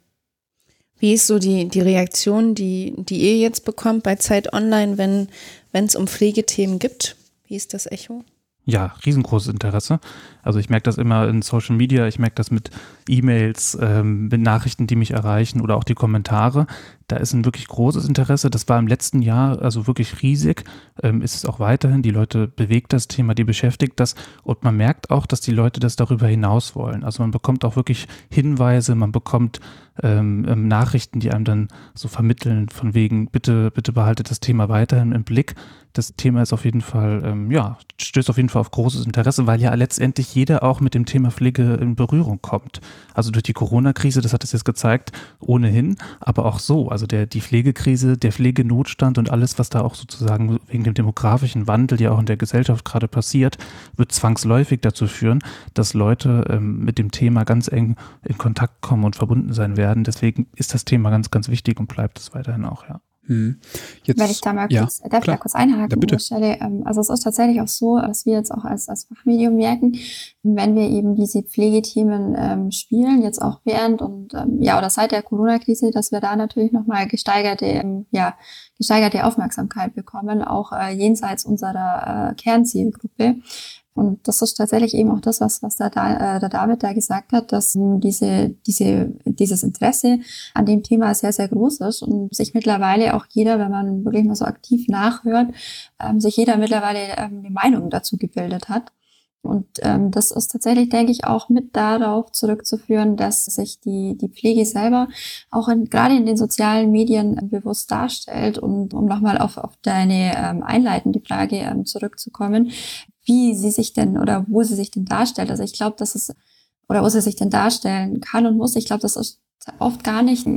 Wie ist so die, die Reaktion, die, die ihr jetzt bekommt bei Zeit Online, wenn es um Pflegethemen gibt? Wie ist das Echo? Ja, riesengroßes Interesse. Also ich merke das immer in Social Media, ich merke das mit E-Mails, ähm, mit Nachrichten, die mich erreichen oder auch die Kommentare. Da ist ein wirklich großes Interesse. Das war im letzten Jahr also wirklich riesig. Ähm, ist es auch weiterhin. Die Leute bewegt das Thema, die beschäftigt das. Und man merkt auch, dass die Leute das darüber hinaus wollen. Also man bekommt auch wirklich Hinweise, man bekommt ähm, ähm, Nachrichten, die einem dann so vermitteln, von wegen, bitte, bitte behaltet das Thema weiterhin im Blick. Das Thema ist auf jeden Fall, ähm, ja, stößt auf jeden Fall auf großes Interesse, weil ja letztendlich jeder auch mit dem Thema Pflege in Berührung kommt. Also durch die Corona-Krise, das hat es jetzt gezeigt, ohnehin, aber auch so. Also der, die Pflegekrise, der Pflegenotstand und alles, was da auch sozusagen wegen dem demografischen Wandel ja auch in der Gesellschaft gerade passiert, wird zwangsläufig dazu führen, dass Leute ähm, mit dem Thema ganz eng in Kontakt kommen und verbunden sein werden. Deswegen ist das Thema ganz, ganz wichtig und bleibt es weiterhin auch, ja. Hm. Jetzt, Wenn ich da mal kurz, ja, darf klar. ich da kurz einhaken ja, bitte. Stelle? Ähm, also es ist tatsächlich auch so, dass wir jetzt auch als, als Fachmedium merken, wenn wir eben diese Pflegethemen ähm, spielen, jetzt auch während und ähm, ja oder seit der Corona-Krise, dass wir da natürlich nochmal gesteigerte, ähm, ja, gesteigerte Aufmerksamkeit bekommen, auch äh, jenseits unserer äh, Kernzielgruppe. Und das ist tatsächlich eben auch das, was, was der, äh, der David da gesagt hat, dass diese, diese, dieses Interesse an dem Thema sehr, sehr groß ist und sich mittlerweile auch jeder, wenn man wirklich mal so aktiv nachhört, ähm, sich jeder mittlerweile ähm, eine Meinung dazu gebildet hat. Und ähm, das ist tatsächlich, denke ich, auch mit darauf zurückzuführen, dass sich die, die Pflege selber auch in, gerade in den sozialen Medien bewusst darstellt. Und um nochmal auf, auf deine ähm, einleitende Frage ähm, zurückzukommen, wie sie sich denn oder wo sie sich denn darstellt. Also ich glaube, dass es oder wo sie sich denn darstellen kann und muss. Ich glaube, das ist oft gar nicht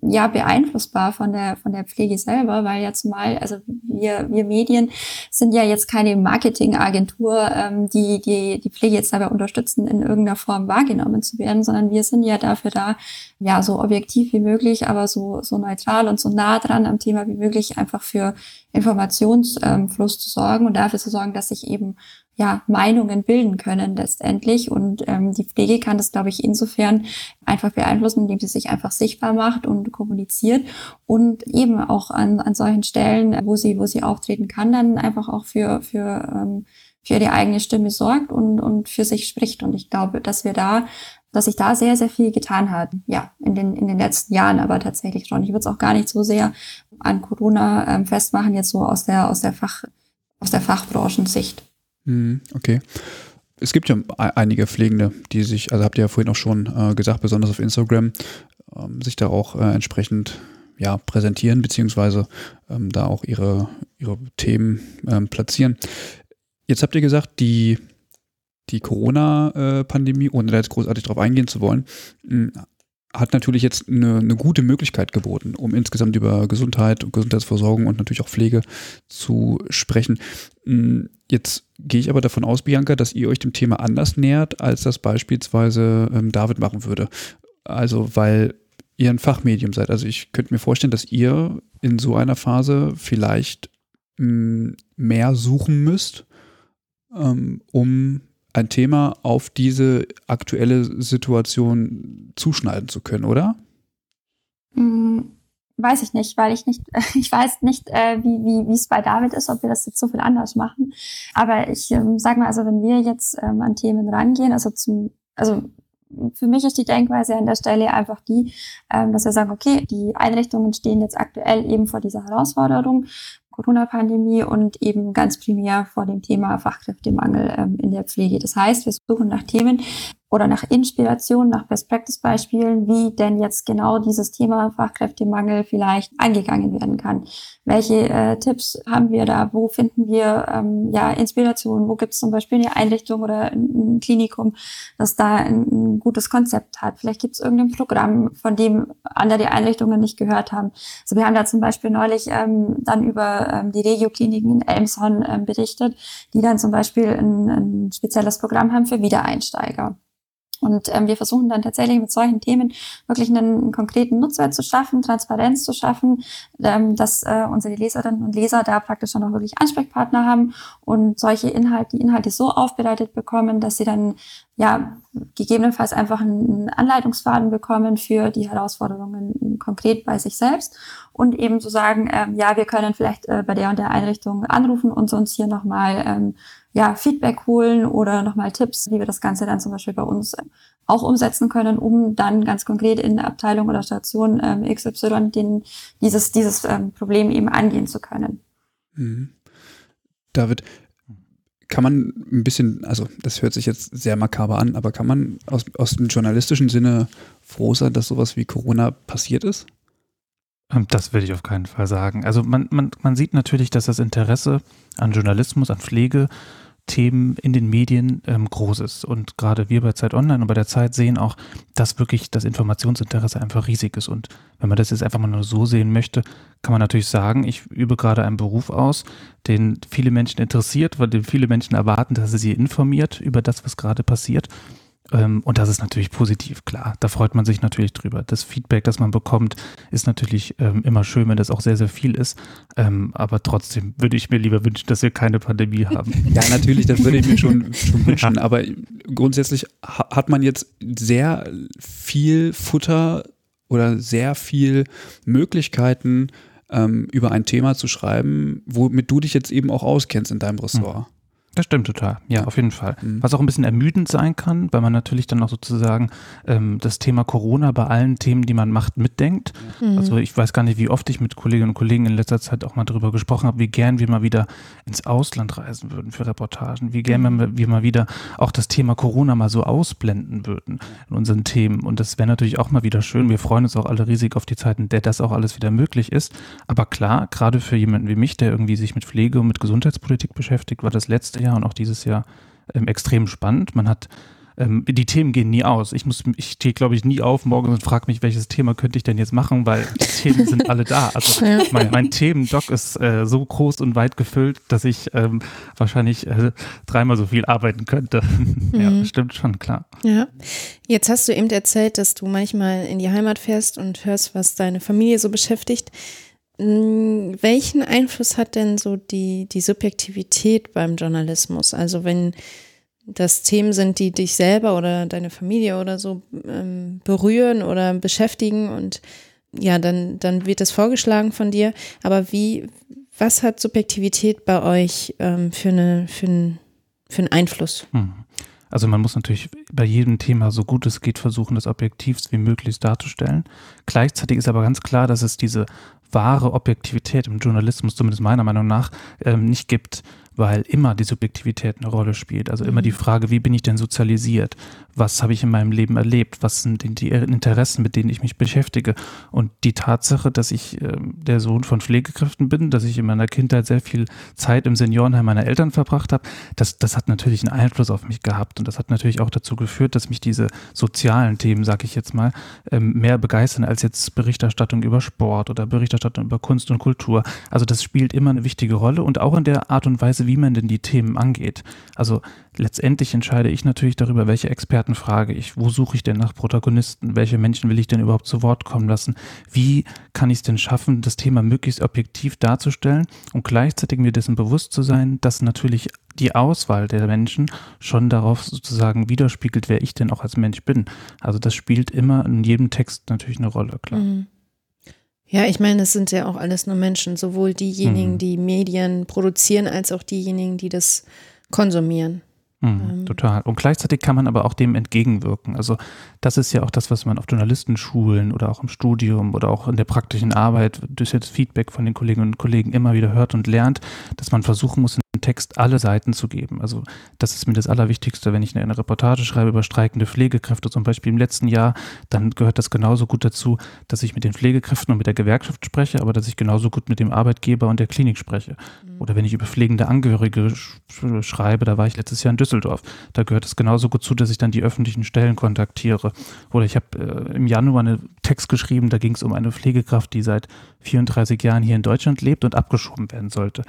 ja beeinflussbar von der von der Pflege selber, weil ja zumal also wir wir Medien sind ja jetzt keine Marketingagentur, ähm, die die die Pflege jetzt dabei unterstützen, in irgendeiner Form wahrgenommen zu werden, sondern wir sind ja dafür da, ja so objektiv wie möglich, aber so so neutral und so nah dran am Thema wie möglich einfach für Informationsfluss zu sorgen und dafür zu sorgen, dass sich eben ja, Meinungen bilden können letztendlich. Und ähm, die Pflege kann das, glaube ich, insofern einfach beeinflussen, indem sie sich einfach sichtbar macht und kommuniziert und eben auch an, an solchen Stellen, wo sie, wo sie auftreten kann, dann einfach auch für, für, ähm, für die eigene Stimme sorgt und, und für sich spricht. Und ich glaube, dass wir da dass sich da sehr, sehr viel getan hat. Ja, in den, in den letzten Jahren aber tatsächlich schon. Ich würde es auch gar nicht so sehr an Corona ähm, festmachen, jetzt so aus der, aus der Fach, aus der Fachbranchensicht. Mhm, okay. Es gibt ja einige Pflegende, die sich, also habt ihr ja vorhin auch schon äh, gesagt, besonders auf Instagram, ähm, sich da auch äh, entsprechend ja, präsentieren, beziehungsweise ähm, da auch ihre, ihre Themen ähm, platzieren. Jetzt habt ihr gesagt, die, die Corona-Pandemie, ohne da jetzt großartig drauf eingehen zu wollen, hat natürlich jetzt eine, eine, gute Möglichkeit geboten, um insgesamt über Gesundheit und Gesundheitsversorgung und natürlich auch Pflege zu sprechen. Hm, jetzt gehe ich aber davon aus, Bianca, dass ihr euch dem Thema anders nähert, als das beispielsweise ähm, David machen würde. Also, weil ihr ein Fachmedium seid. Also ich könnte mir vorstellen, dass ihr in so einer Phase vielleicht mh, hm, mehr suchen müsst, ähm, um ein Thema auf diese aktuelle Situation zuschneiden zu können, oder? Hm, weiß ich nicht, weil ich nicht, ich weiß nicht, äh, wie wie es bei David ist, ob wir das jetzt so viel anders machen. Aber ich ähm, sag mal, also wenn wir jetzt ähm, an Themen rangehen, also zum, also für mich ist die Denkweise an der Stelle einfach die, ähm, dass wir sagen, okay, die Einrichtungen stehen jetzt aktuell eben vor dieser Herausforderung. Corona-Pandemie und eben ganz primär vor dem Thema Fachkräftemangel ähm, in der Pflege. Das heißt, wir suchen nach Themen, oder nach Inspiration, nach Best-Practice-Beispielen, wie denn jetzt genau dieses Thema Fachkräftemangel vielleicht angegangen werden kann. Welche äh, Tipps haben wir da? Wo finden wir ähm, ja Inspiration? Wo gibt es zum Beispiel eine Einrichtung oder ein Klinikum, das da ein, ein gutes Konzept hat? Vielleicht gibt es irgendein Programm, von dem andere Einrichtungen nicht gehört haben. Also wir haben da zum Beispiel neulich ähm, dann über ähm, die Regio-Kliniken in Elmshorn ähm, berichtet, die dann zum Beispiel ein, ein spezielles Programm haben für Wiedereinsteiger. Und ähm, wir versuchen dann tatsächlich mit solchen Themen wirklich einen, konkreten Nutzwert zu schaffen, Transparenz zu schaffen, ähm, dass äh, unsere Leserinnen und Leser da praktisch dann auch wirklich Ansprechpartner haben und solche Inhalte, die Inhalte so aufbereitet bekommen, dass sie dann ja gegebenenfalls einfach einen Anleitungsfaden bekommen für die Herausforderungen konkret bei sich selbst. Und eben zu sagen, ähm, ja, wir können vielleicht äh, bei der und der Einrichtung anrufen und uns hier nochmal ähm, ja, Feedback holen oder nochmal Tipps, wie wir das Ganze dann zum Beispiel bei uns auch umsetzen können, um dann ganz konkret in der Abteilung oder Station ähm, XY den, dieses, dieses ähm, Problem eben angehen zu können. Mhm. David, kann man ein bisschen, also das hört sich jetzt sehr makaber an, aber kann man aus, aus dem journalistischen Sinne froh sein, dass sowas wie Corona passiert ist? Ähm, das will ich auf keinen Fall sagen. Also man, man, man sieht natürlich, dass das Interesse an Journalismus, an Pflege Themen in den Medien ähm, groß ist. Und gerade wir bei Zeit Online und bei der Zeit sehen auch, dass wirklich das Informationsinteresse einfach riesig ist. Und wenn man das jetzt einfach mal nur so sehen möchte, kann man natürlich sagen, ich übe gerade einen Beruf aus, den viele Menschen interessiert, weil den viele Menschen erwarten, dass er sie informiert über das, was gerade passiert. Ähm, und das ist natürlich positiv, klar. Da freut man sich natürlich drüber. Das Feedback, das man bekommt, ist natürlich ähm, immer schön, wenn das auch sehr, sehr viel ist. Ähm, aber trotzdem würde ich mir lieber wünschen, dass wir keine Pandemie haben. Ja, natürlich, das würde ich mir schon, schon wünschen. Ja. Aber grundsätzlich hat man jetzt sehr viel Futter oder sehr viel Möglichkeiten, ähm, über ein Thema zu schreiben, womit du dich jetzt eben auch auskennst in deinem Ressort. Mhm. Das stimmt total, ja, auf jeden Fall. Mhm. Was auch ein bisschen ermüdend sein kann, weil man natürlich dann auch sozusagen ähm, das Thema Corona bei allen Themen, die man macht, mitdenkt. Mhm. Also ich weiß gar nicht, wie oft ich mit Kolleginnen und Kollegen in letzter Zeit auch mal darüber gesprochen habe, wie gern wir mal wieder ins Ausland reisen würden für Reportagen, wie gern mhm. wir mal wieder auch das Thema Corona mal so ausblenden würden in unseren Themen. Und das wäre natürlich auch mal wieder schön. Wir freuen uns auch alle riesig auf die Zeiten, in der das auch alles wieder möglich ist. Aber klar, gerade für jemanden wie mich, der irgendwie sich mit Pflege und mit Gesundheitspolitik beschäftigt, war das letzte Jahr Jahr und auch dieses Jahr ähm, extrem spannend. Man hat ähm, die Themen gehen nie aus. Ich muss, ich stehe, glaube ich, nie auf morgens und frage mich, welches Thema könnte ich denn jetzt machen, weil die Themen sind alle da. Also mein, mein Themendoc ist äh, so groß und weit gefüllt, dass ich ähm, wahrscheinlich äh, dreimal so viel arbeiten könnte. Mhm. ja, stimmt schon, klar. Ja. Jetzt hast du eben erzählt, dass du manchmal in die Heimat fährst und hörst, was deine Familie so beschäftigt. Hm, welchen Einfluss hat denn so die, die Subjektivität beim Journalismus? Also wenn das Themen sind, die dich selber oder deine Familie oder so ähm, berühren oder beschäftigen und ja, dann, dann wird das vorgeschlagen von dir. Aber wie, was hat Subjektivität bei euch ähm, für, eine, für, ein, für einen Einfluss? Hm. Also man muss natürlich bei jedem Thema so gut es geht versuchen, das objektivst wie möglich darzustellen. Gleichzeitig ist aber ganz klar, dass es diese wahre Objektivität im Journalismus, zumindest meiner Meinung nach, ähm, nicht gibt weil immer die Subjektivität eine Rolle spielt. Also immer die mhm. Frage, wie bin ich denn sozialisiert? Was habe ich in meinem Leben erlebt? Was sind die Interessen, mit denen ich mich beschäftige? Und die Tatsache, dass ich äh, der Sohn von Pflegekräften bin, dass ich in meiner Kindheit sehr viel Zeit im Seniorenheim meiner Eltern verbracht habe, das, das hat natürlich einen Einfluss auf mich gehabt. Und das hat natürlich auch dazu geführt, dass mich diese sozialen Themen, sage ich jetzt mal, ähm, mehr begeistern als jetzt Berichterstattung über Sport oder Berichterstattung über Kunst und Kultur. Also das spielt immer eine wichtige Rolle und auch in der Art und Weise, wie man denn die Themen angeht. Also letztendlich entscheide ich natürlich darüber, welche Experten frage ich, wo suche ich denn nach Protagonisten, welche Menschen will ich denn überhaupt zu Wort kommen lassen, wie kann ich es denn schaffen, das Thema möglichst objektiv darzustellen und gleichzeitig mir dessen bewusst zu sein, dass natürlich die Auswahl der Menschen schon darauf sozusagen widerspiegelt, wer ich denn auch als Mensch bin. Also das spielt immer in jedem Text natürlich eine Rolle, klar. Mhm. Ja, ich meine, es sind ja auch alles nur Menschen, sowohl diejenigen, mhm. die Medien produzieren, als auch diejenigen, die das konsumieren. Mhm, ähm. Total. Und gleichzeitig kann man aber auch dem entgegenwirken. Also das ist ja auch das, was man auf Journalistenschulen oder auch im Studium oder auch in der praktischen Arbeit durch das Feedback von den Kolleginnen und Kollegen immer wieder hört und lernt, dass man versuchen muss, Text alle Seiten zu geben. Also das ist mir das Allerwichtigste, wenn ich eine, Reportage schreibe über streikende Pflegekräfte, zum Beispiel im letzten Jahr, dann gehört das genauso gut dazu, dass ich mit den Pflegekräften und mit der Gewerkschaft spreche, aber dass ich genauso gut mit dem Arbeitgeber und der Klinik spreche. Mhm. Oder wenn ich über pflegende Angehörige sch schreibe, da war ich letztes Jahr in Düsseldorf, da gehört es genauso gut zu, dass ich dann die öffentlichen Stellen kontaktiere. Oder ich habe äh, im Januar einen Text geschrieben, da ging es um eine Pflegekraft, die seit 34 Jahren hier in Deutschland lebt und abgeschoben werden sollte.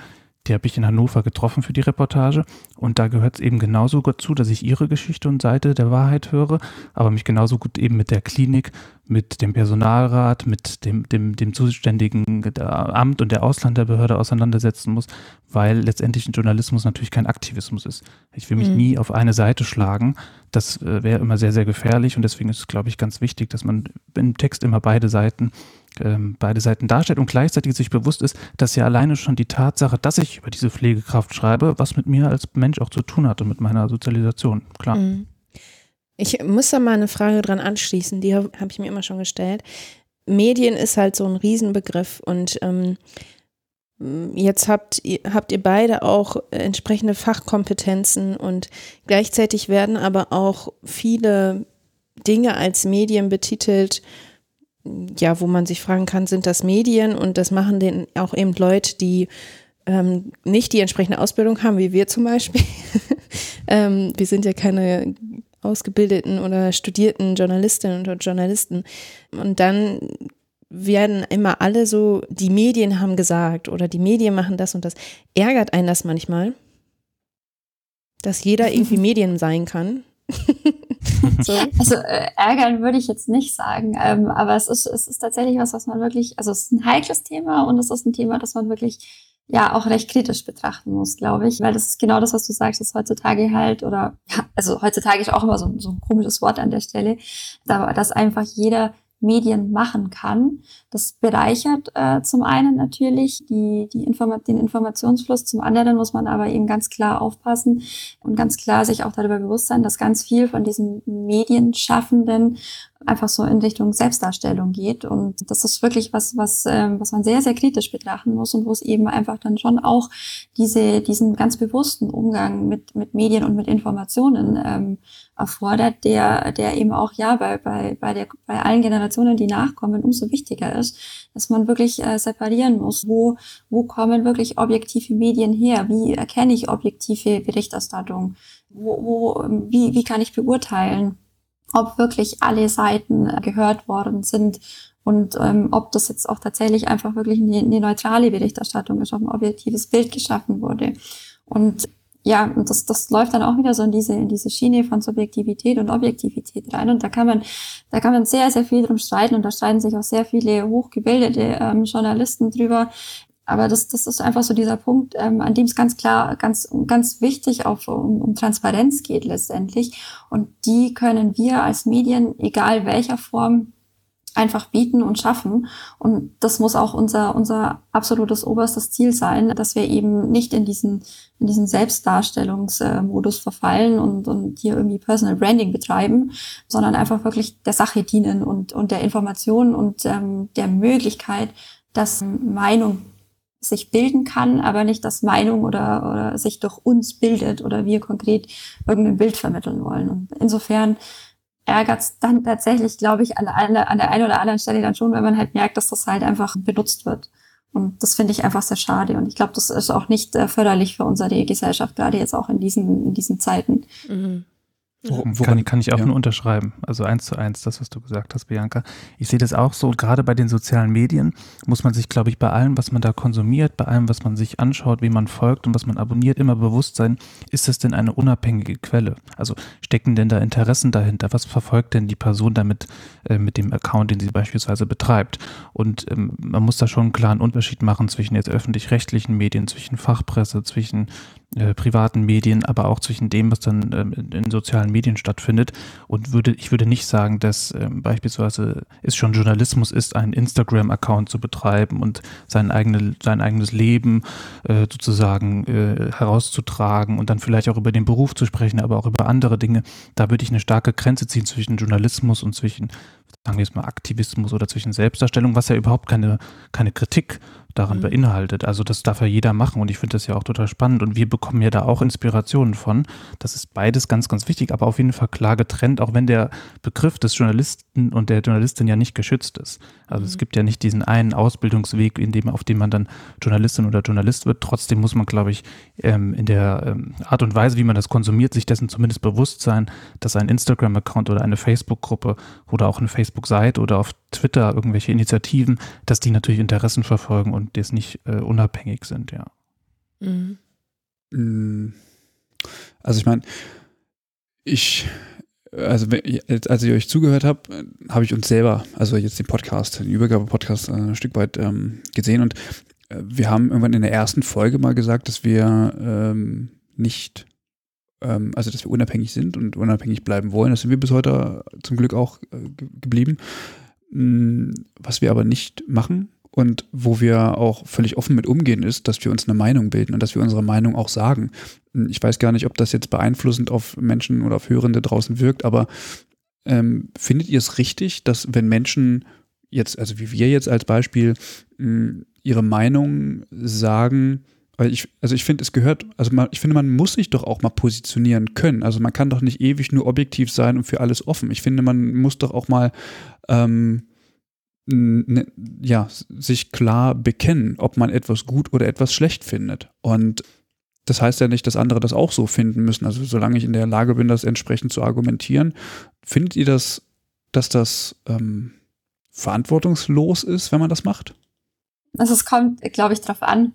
Die habe ich in Hannover getroffen für die Reportage. Und da gehört es eben genauso gut zu, dass ich ihre Geschichte und Seite der Wahrheit höre, aber mich genauso gut eben mit der Klinik, mit dem Personalrat, mit dem, dem, dem zuständigen Amt und der Ausländerbehörde auseinandersetzen muss, weil letztendlich ein Journalismus natürlich kein Aktivismus ist. Ich will mich mhm. nie auf eine Seite schlagen. Das äh, wäre immer sehr, sehr gefährlich und deswegen ist es, glaube ich, ganz wichtig, dass man im Text immer beide Seiten ähm, beide Seiten darstellt und gleichzeitig sich bewusst ist, dass ja alleine schon die Tatsache, dass ich über diese Pflegekraft schreibe, was mit mir als Mensch auch zu tun hat und mit meiner Sozialisation. Klar. Mhm. Ich muss da mal eine Frage dran anschließen, die habe hab ich mir immer schon gestellt. Medien ist halt so ein Riesenbegriff und ähm, jetzt habt habt ihr beide auch entsprechende Fachkompetenzen und gleichzeitig werden aber auch viele Dinge als Medien betitelt, ja, wo man sich fragen kann, sind das Medien? Und das machen denn auch eben Leute, die ähm, nicht die entsprechende Ausbildung haben, wie wir zum Beispiel. ähm, wir sind ja keine ausgebildeten oder studierten Journalistinnen und Journalisten. Und dann werden immer alle so, die Medien haben gesagt oder die Medien machen das und das. Ärgert einen das manchmal, dass jeder irgendwie Medien sein kann? so. Also äh, ärgern würde ich jetzt nicht sagen, ähm, aber es ist, es ist tatsächlich was, was man wirklich, also es ist ein heikles Thema und es ist ein Thema, das man wirklich ja auch recht kritisch betrachten muss, glaube ich, weil das ist genau das, was du sagst, dass heutzutage halt oder ja, also heutzutage ist auch immer so, so ein komisches Wort an der Stelle, dass einfach jeder Medien machen kann. Das bereichert äh, zum einen natürlich die, die Informa den Informationsfluss, zum anderen muss man aber eben ganz klar aufpassen und ganz klar sich auch darüber bewusst sein, dass ganz viel von diesen Medienschaffenden einfach so in Richtung Selbstdarstellung geht. Und das ist wirklich was, was, ähm, was man sehr, sehr kritisch betrachten muss und wo es eben einfach dann schon auch diese, diesen ganz bewussten Umgang mit, mit Medien und mit Informationen ähm, erfordert, der, der eben auch ja bei, bei, bei, der, bei allen Generationen, die nachkommen, umso wichtiger ist, dass man wirklich äh, separieren muss, wo, wo kommen wirklich objektive Medien her, wie erkenne ich objektive Berichterstattung, wo, wo, wie, wie kann ich beurteilen, ob wirklich alle Seiten gehört worden sind und ähm, ob das jetzt auch tatsächlich einfach wirklich eine, eine neutrale Berichterstattung ist, ob ein objektives Bild geschaffen wurde. Und ja, und das, das läuft dann auch wieder so in diese, in diese Schiene von Subjektivität und Objektivität rein. Und da kann man, da kann man sehr, sehr viel drum streiten und da streiten sich auch sehr viele hochgebildete ähm, Journalisten drüber, aber das, das ist einfach so dieser Punkt, ähm, an dem es ganz klar, ganz, ganz wichtig auch um, um Transparenz geht letztendlich. Und die können wir als Medien, egal welcher Form, einfach bieten und schaffen. Und das muss auch unser, unser absolutes oberstes Ziel sein, dass wir eben nicht in diesen, in diesen Selbstdarstellungsmodus verfallen und, und hier irgendwie Personal Branding betreiben, sondern einfach wirklich der Sache dienen und, und der Information und ähm, der Möglichkeit, dass Meinung sich bilden kann, aber nicht, dass Meinung oder, oder sich durch uns bildet oder wir konkret irgendein Bild vermitteln wollen. Und insofern ärgert es dann tatsächlich, glaube ich, an, an, an der einen oder anderen Stelle dann schon, wenn man halt merkt, dass das halt einfach benutzt wird. Und das finde ich einfach sehr schade. Und ich glaube, das ist auch nicht äh, förderlich für unsere Gesellschaft, gerade jetzt auch in diesen, in diesen Zeiten. Mhm. Woran, kann, kann, ich auch ja. nur unterschreiben. Also eins zu eins, das, was du gesagt hast, Bianca. Ich sehe das auch so. Gerade bei den sozialen Medien muss man sich, glaube ich, bei allem, was man da konsumiert, bei allem, was man sich anschaut, wie man folgt und was man abonniert, immer bewusst sein, ist das denn eine unabhängige Quelle? Also stecken denn da Interessen dahinter? Was verfolgt denn die Person damit äh, mit dem Account, den sie beispielsweise betreibt? Und ähm, man muss da schon einen klaren Unterschied machen zwischen jetzt öffentlich-rechtlichen Medien, zwischen Fachpresse, zwischen äh, privaten Medien, aber auch zwischen dem, was dann ähm, in sozialen Medien stattfindet. Und würde, ich würde nicht sagen, dass ähm, beispielsweise es schon Journalismus ist, einen Instagram-Account zu betreiben und sein, eigene, sein eigenes Leben äh, sozusagen äh, herauszutragen und dann vielleicht auch über den Beruf zu sprechen, aber auch über andere Dinge. Da würde ich eine starke Grenze ziehen zwischen Journalismus und zwischen sagen wir jetzt mal Aktivismus oder zwischen Selbstdarstellung, was ja überhaupt keine, keine Kritik daran mhm. beinhaltet. Also das darf ja jeder machen und ich finde das ja auch total spannend und wir bekommen ja da auch Inspirationen von. Das ist beides ganz, ganz wichtig, aber auf jeden Fall klar getrennt, auch wenn der Begriff des Journalisten und der Journalistin ja nicht geschützt ist. Also mhm. es gibt ja nicht diesen einen Ausbildungsweg, in dem, auf dem man dann Journalistin oder Journalist wird. Trotzdem muss man, glaube ich, ähm, in der ähm, Art und Weise, wie man das konsumiert, sich dessen zumindest bewusst sein, dass ein Instagram-Account oder eine Facebook-Gruppe oder auch eine Facebook-Seite oder auf Twitter irgendwelche Initiativen, dass die natürlich Interessen verfolgen und das nicht äh, unabhängig sind, ja. Mhm. Mm. Also ich meine, ich, also als ich euch zugehört habe, habe ich uns selber, also jetzt den Podcast, den Übergabe-Podcast äh, ein Stück weit ähm, gesehen und äh, wir haben irgendwann in der ersten Folge mal gesagt, dass wir ähm, nicht, ähm, also dass wir unabhängig sind und unabhängig bleiben wollen. Das sind wir bis heute zum Glück auch äh, geblieben Was wir aber nicht machen und wo wir auch völlig offen mit umgehen, ist, dass wir uns eine Meinung bilden und dass wir unsere Meinung auch sagen. Ich weiß gar nicht, ob das jetzt beeinflussend auf Menschen oder auf Hörende draußen wirkt, aber ähm, findet ihr es richtig, dass wenn Menschen jetzt, also wie wir jetzt als Beispiel, mh, ihre Meinung sagen, weil ich, also ich finde, es gehört, also man, ich finde, man muss sich doch auch mal positionieren können. Also man kann doch nicht ewig nur objektiv sein und für alles offen. Ich finde, man muss doch auch mal ähm, ja, sich klar bekennen, ob man etwas gut oder etwas schlecht findet. Und das heißt ja nicht, dass andere das auch so finden müssen. Also solange ich in der Lage bin, das entsprechend zu argumentieren, findet ihr das, dass das ähm, verantwortungslos ist, wenn man das macht? Also es kommt, glaube ich, darauf an,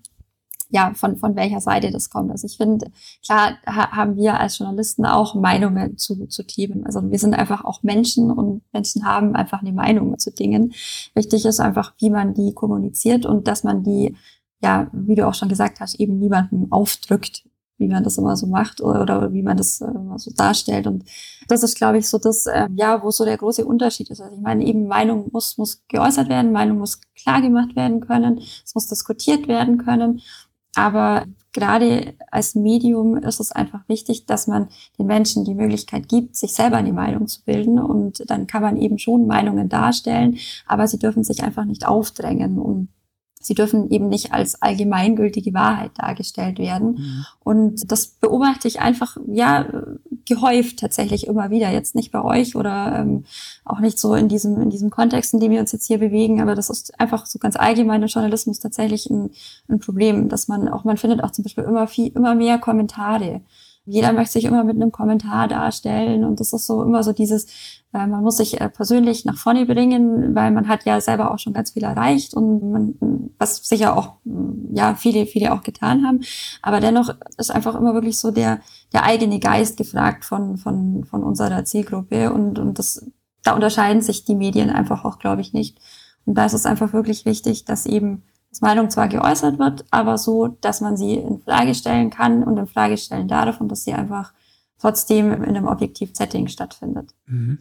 ja, von, von welcher Seite das kommt. Also ich finde, klar ha haben wir als Journalisten auch Meinungen zu, zu Themen. Also wir sind einfach auch Menschen und Menschen haben einfach eine Meinung zu Dingen. Wichtig ist einfach, wie man die kommuniziert und dass man die, ja, wie du auch schon gesagt hast, eben niemandem aufdrückt, wie man das immer so macht oder, oder wie man das äh, immer so darstellt. Und das ist, glaube ich, so das, äh, ja, wo so der große Unterschied ist. Also ich meine, eben Meinung muss, muss geäußert werden, Meinung muss klar gemacht werden können, es muss diskutiert werden können. Aber gerade als Medium ist es einfach wichtig, dass man den Menschen die Möglichkeit gibt, sich selber eine Meinung zu bilden. Und dann kann man eben schon Meinungen darstellen, aber sie dürfen sich einfach nicht aufdrängen. Und Sie dürfen eben nicht als allgemeingültige Wahrheit dargestellt werden. Mhm. Und das beobachte ich einfach, ja, gehäuft tatsächlich immer wieder. Jetzt nicht bei euch oder ähm, auch nicht so in diesem, in diesem Kontext, in dem wir uns jetzt hier bewegen, aber das ist einfach so ganz allgemein im Journalismus tatsächlich ein, ein Problem, dass man auch, man findet auch zum Beispiel immer viel, immer mehr Kommentare jeder möchte sich immer mit einem Kommentar darstellen und das ist so immer so dieses, äh, man muss sich äh, persönlich nach vorne bringen, weil man hat ja selber auch schon ganz viel erreicht und man, was sicher auch, ja, viele, viele auch getan haben. Aber dennoch ist einfach immer wirklich so der, der eigene Geist gefragt von, von, von unserer Zielgruppe und, und das, da unterscheiden sich die Medien einfach auch, glaube ich, nicht. Und da ist es einfach wirklich wichtig, dass eben Meinung zwar geäußert wird, aber so, dass man sie in Frage stellen kann und in Frage stellen darf und dass sie einfach trotzdem in einem objektiven Setting stattfindet. Mhm.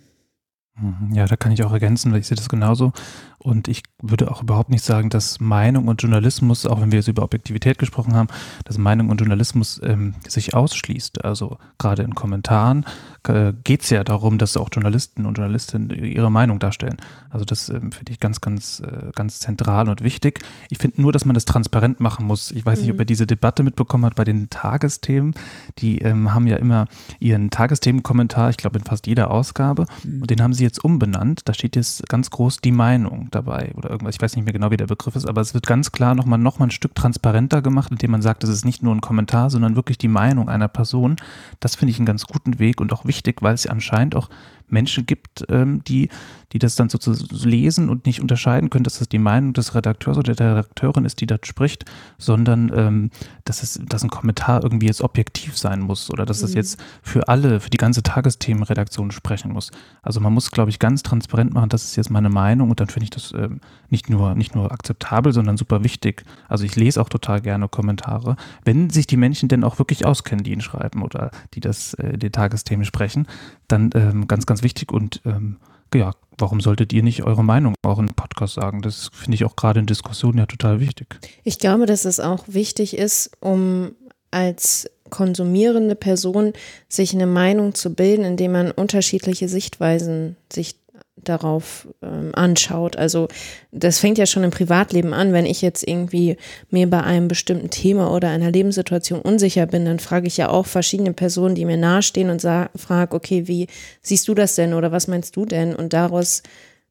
mhm. Ja, da kann ich auch ergänzen, weil ich sehe das genauso. Und ich würde auch überhaupt nicht sagen, dass Meinung und Journalismus, auch wenn wir jetzt über Objektivität gesprochen haben, dass Meinung und Journalismus ähm, sich ausschließt. Also gerade in Kommentaren äh, geht es ja darum, dass auch Journalisten und Journalistinnen ihre Meinung darstellen. Also das ähm, finde ich ganz, ganz, äh, ganz zentral und wichtig. Ich finde nur, dass man das transparent machen muss. Ich weiß mhm. nicht, ob mhm. diese Debatte mitbekommen hat bei den Tagesthemen. Die ähm, haben ja immer ihren Tagesthemenkommentar, ich glaube in fast jeder Ausgabe. Mhm. Und den haben sie jetzt umbenannt. Da steht jetzt ganz groß die Meinung dabei oder irgendwas. Ich weiß nicht mehr genau, wie der Begriff ist, aber es wird ganz klar nochmal noch mal ein Stück transparenter gemacht, indem man sagt, es ist nicht nur ein Kommentar, sondern wirklich die Meinung einer Person. Das finde ich einen ganz guten Weg und auch wichtig, weil es ja anscheinend auch Menschen gibt, ähm, die, die das dann sozusagen lesen und nicht unterscheiden können, dass das die Meinung des Redakteurs oder der Redakteurin ist, die dort spricht, sondern ähm, dass, es, dass ein Kommentar irgendwie jetzt objektiv sein muss oder dass mhm. es jetzt für alle, für die ganze Tagesthemenredaktion sprechen muss. Also man muss, glaube ich, ganz transparent machen, das ist jetzt meine Meinung und dann finde ich das ähm, nicht, nur, nicht nur akzeptabel, sondern super wichtig. Also ich lese auch total gerne Kommentare, wenn sich die Menschen denn auch wirklich auskennen, die ihn schreiben oder die das, äh, die Tagesthemen sprechen, dann ähm, ganz, ganz wichtig und ähm, ja, warum solltet ihr nicht eure Meinung auch im Podcast sagen? Das finde ich auch gerade in Diskussionen ja total wichtig. Ich glaube, dass es auch wichtig ist, um als konsumierende Person sich eine Meinung zu bilden, indem man unterschiedliche Sichtweisen sich darauf ähm, anschaut. Also das fängt ja schon im Privatleben an. Wenn ich jetzt irgendwie mir bei einem bestimmten Thema oder einer Lebenssituation unsicher bin, dann frage ich ja auch verschiedene Personen, die mir nahestehen und frage, okay, wie siehst du das denn oder was meinst du denn? Und daraus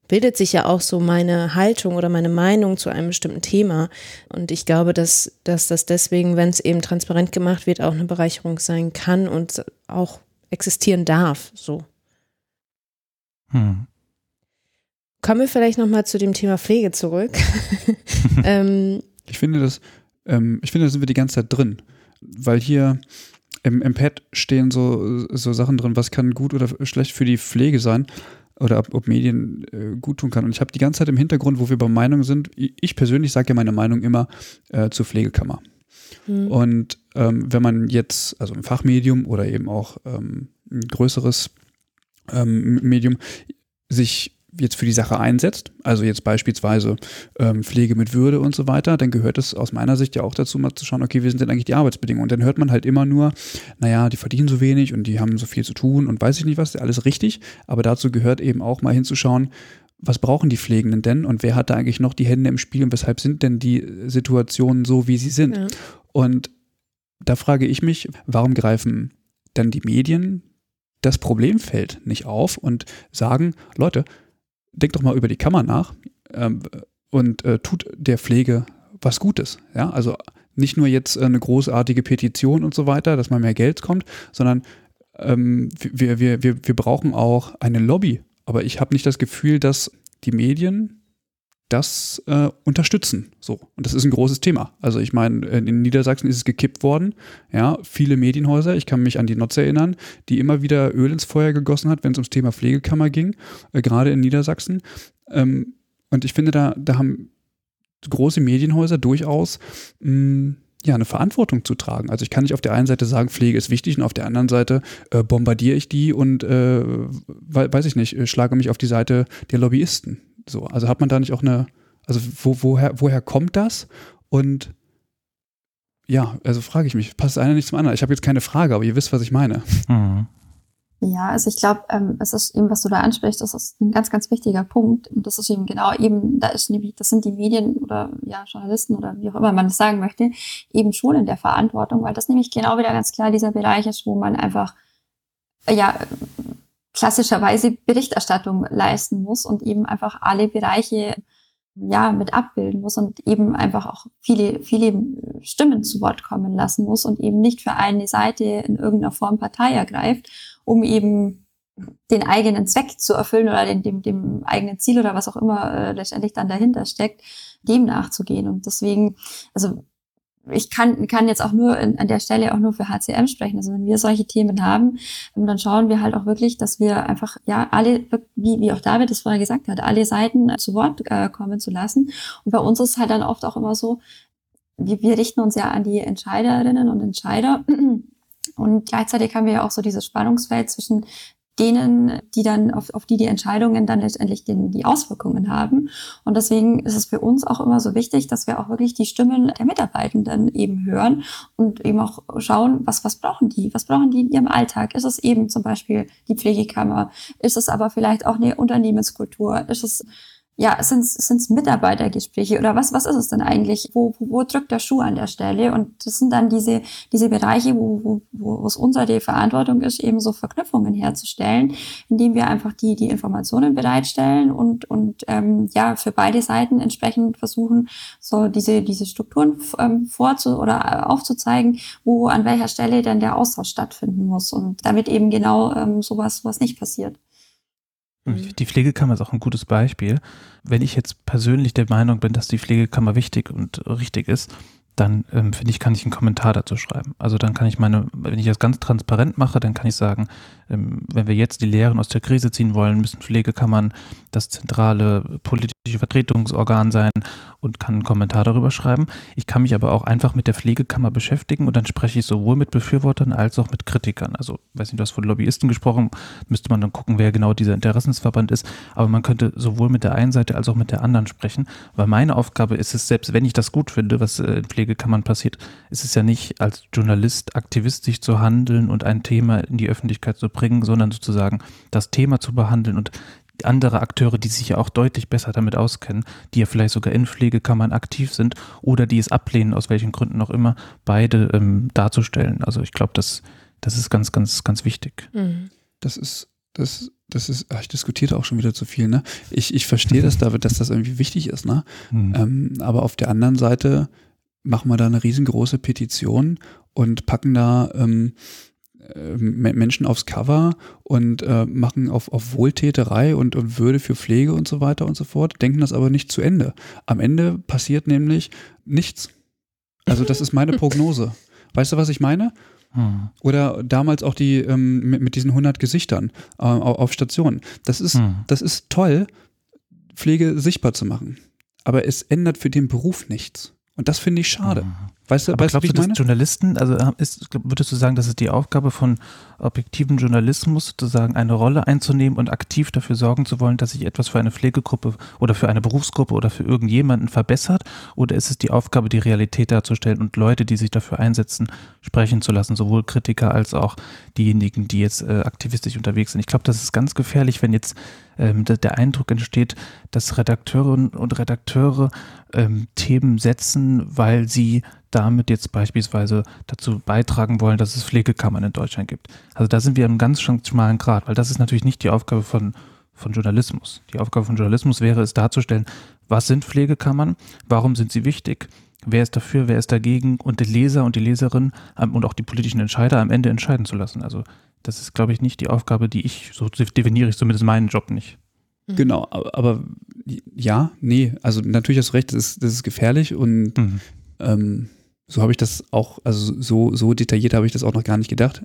bildet sich ja auch so meine Haltung oder meine Meinung zu einem bestimmten Thema. Und ich glaube, dass, dass das deswegen, wenn es eben transparent gemacht wird, auch eine Bereicherung sein kann und auch existieren darf. So. Hm. Kommen wir vielleicht nochmal zu dem Thema Pflege zurück. ähm, ich finde das, ähm, ich finde, da sind wir die ganze Zeit drin, weil hier im, im Pad stehen so, so Sachen drin, was kann gut oder schlecht für die Pflege sein oder ob, ob Medien äh, gut tun kann. Und ich habe die ganze Zeit im Hintergrund, wo wir bei Meinungen sind, ich persönlich sage ja meine Meinung immer äh, zur Pflegekammer. Mhm. Und ähm, wenn man jetzt, also ein Fachmedium oder eben auch ähm, ein größeres ähm, Medium, sich jetzt für die Sache einsetzt, also jetzt beispielsweise ähm, Pflege mit Würde und so weiter, dann gehört es aus meiner Sicht ja auch dazu, mal zu schauen, okay, wie sind denn eigentlich die Arbeitsbedingungen? Und dann hört man halt immer nur, naja, die verdienen so wenig und die haben so viel zu tun und weiß ich nicht was, alles richtig, aber dazu gehört eben auch mal hinzuschauen, was brauchen die Pflegenden denn und wer hat da eigentlich noch die Hände im Spiel und weshalb sind denn die Situationen so, wie sie sind? Ja. Und da frage ich mich, warum greifen dann die Medien das Problemfeld nicht auf und sagen, Leute, denkt doch mal über die Kammer nach ähm, und äh, tut der Pflege was Gutes. Ja, also nicht nur jetzt eine großartige Petition und so weiter, dass mal mehr Geld kommt, sondern ähm, wir, wir, wir, wir brauchen auch eine Lobby. Aber ich habe nicht das Gefühl, dass die Medien das äh, unterstützen. So. Und das ist ein großes Thema. Also ich meine, in Niedersachsen ist es gekippt worden. Ja, viele Medienhäuser, ich kann mich an die Notz erinnern, die immer wieder Öl ins Feuer gegossen hat, wenn es ums Thema Pflegekammer ging, äh, gerade in Niedersachsen. Ähm, und ich finde, da, da haben große Medienhäuser durchaus mh, hm, ja, eine Verantwortung zu tragen. Also ich kann nicht auf der einen Seite sagen, Pflege ist wichtig und auf der anderen Seite äh, bombardiere ich die und äh, weiß ich nicht, schlage mich auf die Seite der Lobbyisten. So, also hat man da nicht auch eine, also wo, woher, woher kommt das? Und ja, also frage ich mich, passt einer nicht zum anderen? Ich habe jetzt keine Frage, aber ihr wisst, was ich meine. Mhm. Ja, also ich glaube, ähm, es ist eben, was du da ansprichst, das ist ein ganz, ganz wichtiger Punkt. Und das ist eben genau eben, da ist nämlich, das sind die Medien oder ja, Journalisten oder wie auch immer man das sagen möchte, eben schon in der Verantwortung, weil das nämlich genau wieder ganz klar dieser Bereich ist, wo man einfach ja klassischerweise Berichterstattung leisten muss und eben einfach alle Bereiche ja mit abbilden muss und eben einfach auch viele viele Stimmen zu Wort kommen lassen muss und eben nicht für eine Seite in irgendeiner Form Partei ergreift, um eben den eigenen Zweck zu erfüllen oder den, dem, dem eigenen Ziel oder was auch immer äh, letztendlich dann dahinter steckt, dem nachzugehen. Und deswegen, also ich kann, kann jetzt auch nur in, an der Stelle auch nur für HCM sprechen. Also wenn wir solche Themen haben, dann schauen wir halt auch wirklich, dass wir einfach, ja, alle, wie, wie auch David es vorher gesagt hat, alle Seiten zu Wort äh, kommen zu lassen. Und bei uns ist halt dann oft auch immer so, wir, wir richten uns ja an die Entscheiderinnen und Entscheider. Und gleichzeitig haben wir ja auch so dieses Spannungsfeld zwischen denen, die dann auf, auf die die Entscheidungen dann letztendlich den, die Auswirkungen haben. Und deswegen ist es für uns auch immer so wichtig, dass wir auch wirklich die Stimmen der Mitarbeitenden eben hören und eben auch schauen, was, was brauchen die? Was brauchen die in ihrem Alltag? Ist es eben zum Beispiel die Pflegekammer? Ist es aber vielleicht auch eine Unternehmenskultur? Ist es ja, sind es Mitarbeitergespräche oder was, was ist es denn eigentlich? Wo, wo, wo drückt der Schuh an der Stelle? Und das sind dann diese, diese Bereiche, wo, wo, wo es unsere Verantwortung ist, eben so Verknüpfungen herzustellen, indem wir einfach die, die Informationen bereitstellen und, und ähm, ja, für beide Seiten entsprechend versuchen, so diese, diese Strukturen ähm, vorzu oder aufzuzeigen, wo an welcher Stelle denn der Austausch stattfinden muss und damit eben genau ähm, sowas, sowas nicht passiert. Mhm. Die Pflegekammer ist auch ein gutes Beispiel. Wenn ich jetzt persönlich der Meinung bin, dass die Pflegekammer wichtig und richtig ist, dann ähm, finde ich, kann ich einen Kommentar dazu schreiben. Also dann kann ich meine, wenn ich das ganz transparent mache, dann kann ich sagen, ähm, wenn wir jetzt die Lehren aus der Krise ziehen wollen, müssen Pflegekammern das zentrale politische Vertretungsorgan sein und kann einen Kommentar darüber schreiben. Ich kann mich aber auch einfach mit der Pflegekammer beschäftigen und dann spreche ich sowohl mit Befürwortern als auch mit Kritikern. Also, weiß nicht, du hast von Lobbyisten gesprochen, müsste man dann gucken, wer genau dieser Interessensverband ist. Aber man könnte sowohl mit der einen Seite als auch mit der anderen sprechen, weil meine Aufgabe ist es, selbst wenn ich das gut finde, was äh, in Pflegekammern passiert, ist es ja nicht als Journalist aktivistisch zu handeln und ein Thema in die Öffentlichkeit zu bringen, sondern sozusagen das Thema zu behandeln und andere Akteure, die sich ja auch deutlich besser damit auskennen, die ja vielleicht sogar in Pflegekammern aktiv sind oder die es ablehnen, aus welchen Gründen auch immer, beide ähm, darzustellen. Also ich glaube, das, das ist ganz, ganz, ganz wichtig. Mhm. Das ist, das, das ist, ach, ich diskutiere auch schon wieder zu viel, ne? Ich, ich verstehe das, David, dass das irgendwie wichtig ist, ne? Mhm. Ähm, aber auf der anderen Seite machen wir da eine riesengroße Petition und packen da ähm, äh, Menschen aufs Cover und äh, machen auf, auf Wohltäterei und, und Würde für Pflege und so weiter und so fort, denken das aber nicht zu Ende. Am Ende passiert nämlich nichts. Also das ist meine Prognose. Weißt du, was ich meine? Hm. Oder damals auch die ähm, mit, mit, diesen 100 Gesichtern äh, auf Stationen. Das ist, hm. das ist toll, Pflege sichtbar zu machen. Aber es ändert für den Beruf nichts. Und das finde ich schade. Mhm. Weißt du, Aber weißt glaubst du, dass meine? Journalisten, also ist, würdest du sagen, dass es die Aufgabe von objektivem Journalismus sozusagen eine Rolle einzunehmen und aktiv dafür sorgen zu wollen, dass sich etwas für eine Pflegegruppe oder für eine Berufsgruppe oder für irgendjemanden verbessert? Oder ist es die Aufgabe, die Realität darzustellen und Leute, die sich dafür einsetzen, sprechen zu lassen, sowohl Kritiker als auch diejenigen, die jetzt äh, aktivistisch unterwegs sind? Ich glaube, das ist ganz gefährlich, wenn jetzt ähm, der, der Eindruck entsteht, dass Redakteurinnen und Redakteure ähm, Themen setzen, weil sie damit jetzt beispielsweise dazu beitragen wollen, dass es Pflegekammern in Deutschland gibt. Also da sind wir im ganz schmalen Grad, weil das ist natürlich nicht die Aufgabe von, von Journalismus. Die Aufgabe von Journalismus wäre es darzustellen, was sind Pflegekammern, warum sind sie wichtig, wer ist dafür, wer ist dagegen und die Leser und die Leserin ähm, und auch die politischen Entscheider am Ende entscheiden zu lassen. Also das ist, glaube ich, nicht die Aufgabe, die ich, so definiere ich zumindest meinen Job nicht. Genau, aber, aber ja, nee, also natürlich hast du recht, das ist, das ist gefährlich und Mhm. ähm, so habe ich das auch, also so, so detailliert habe ich das auch noch gar nicht gedacht.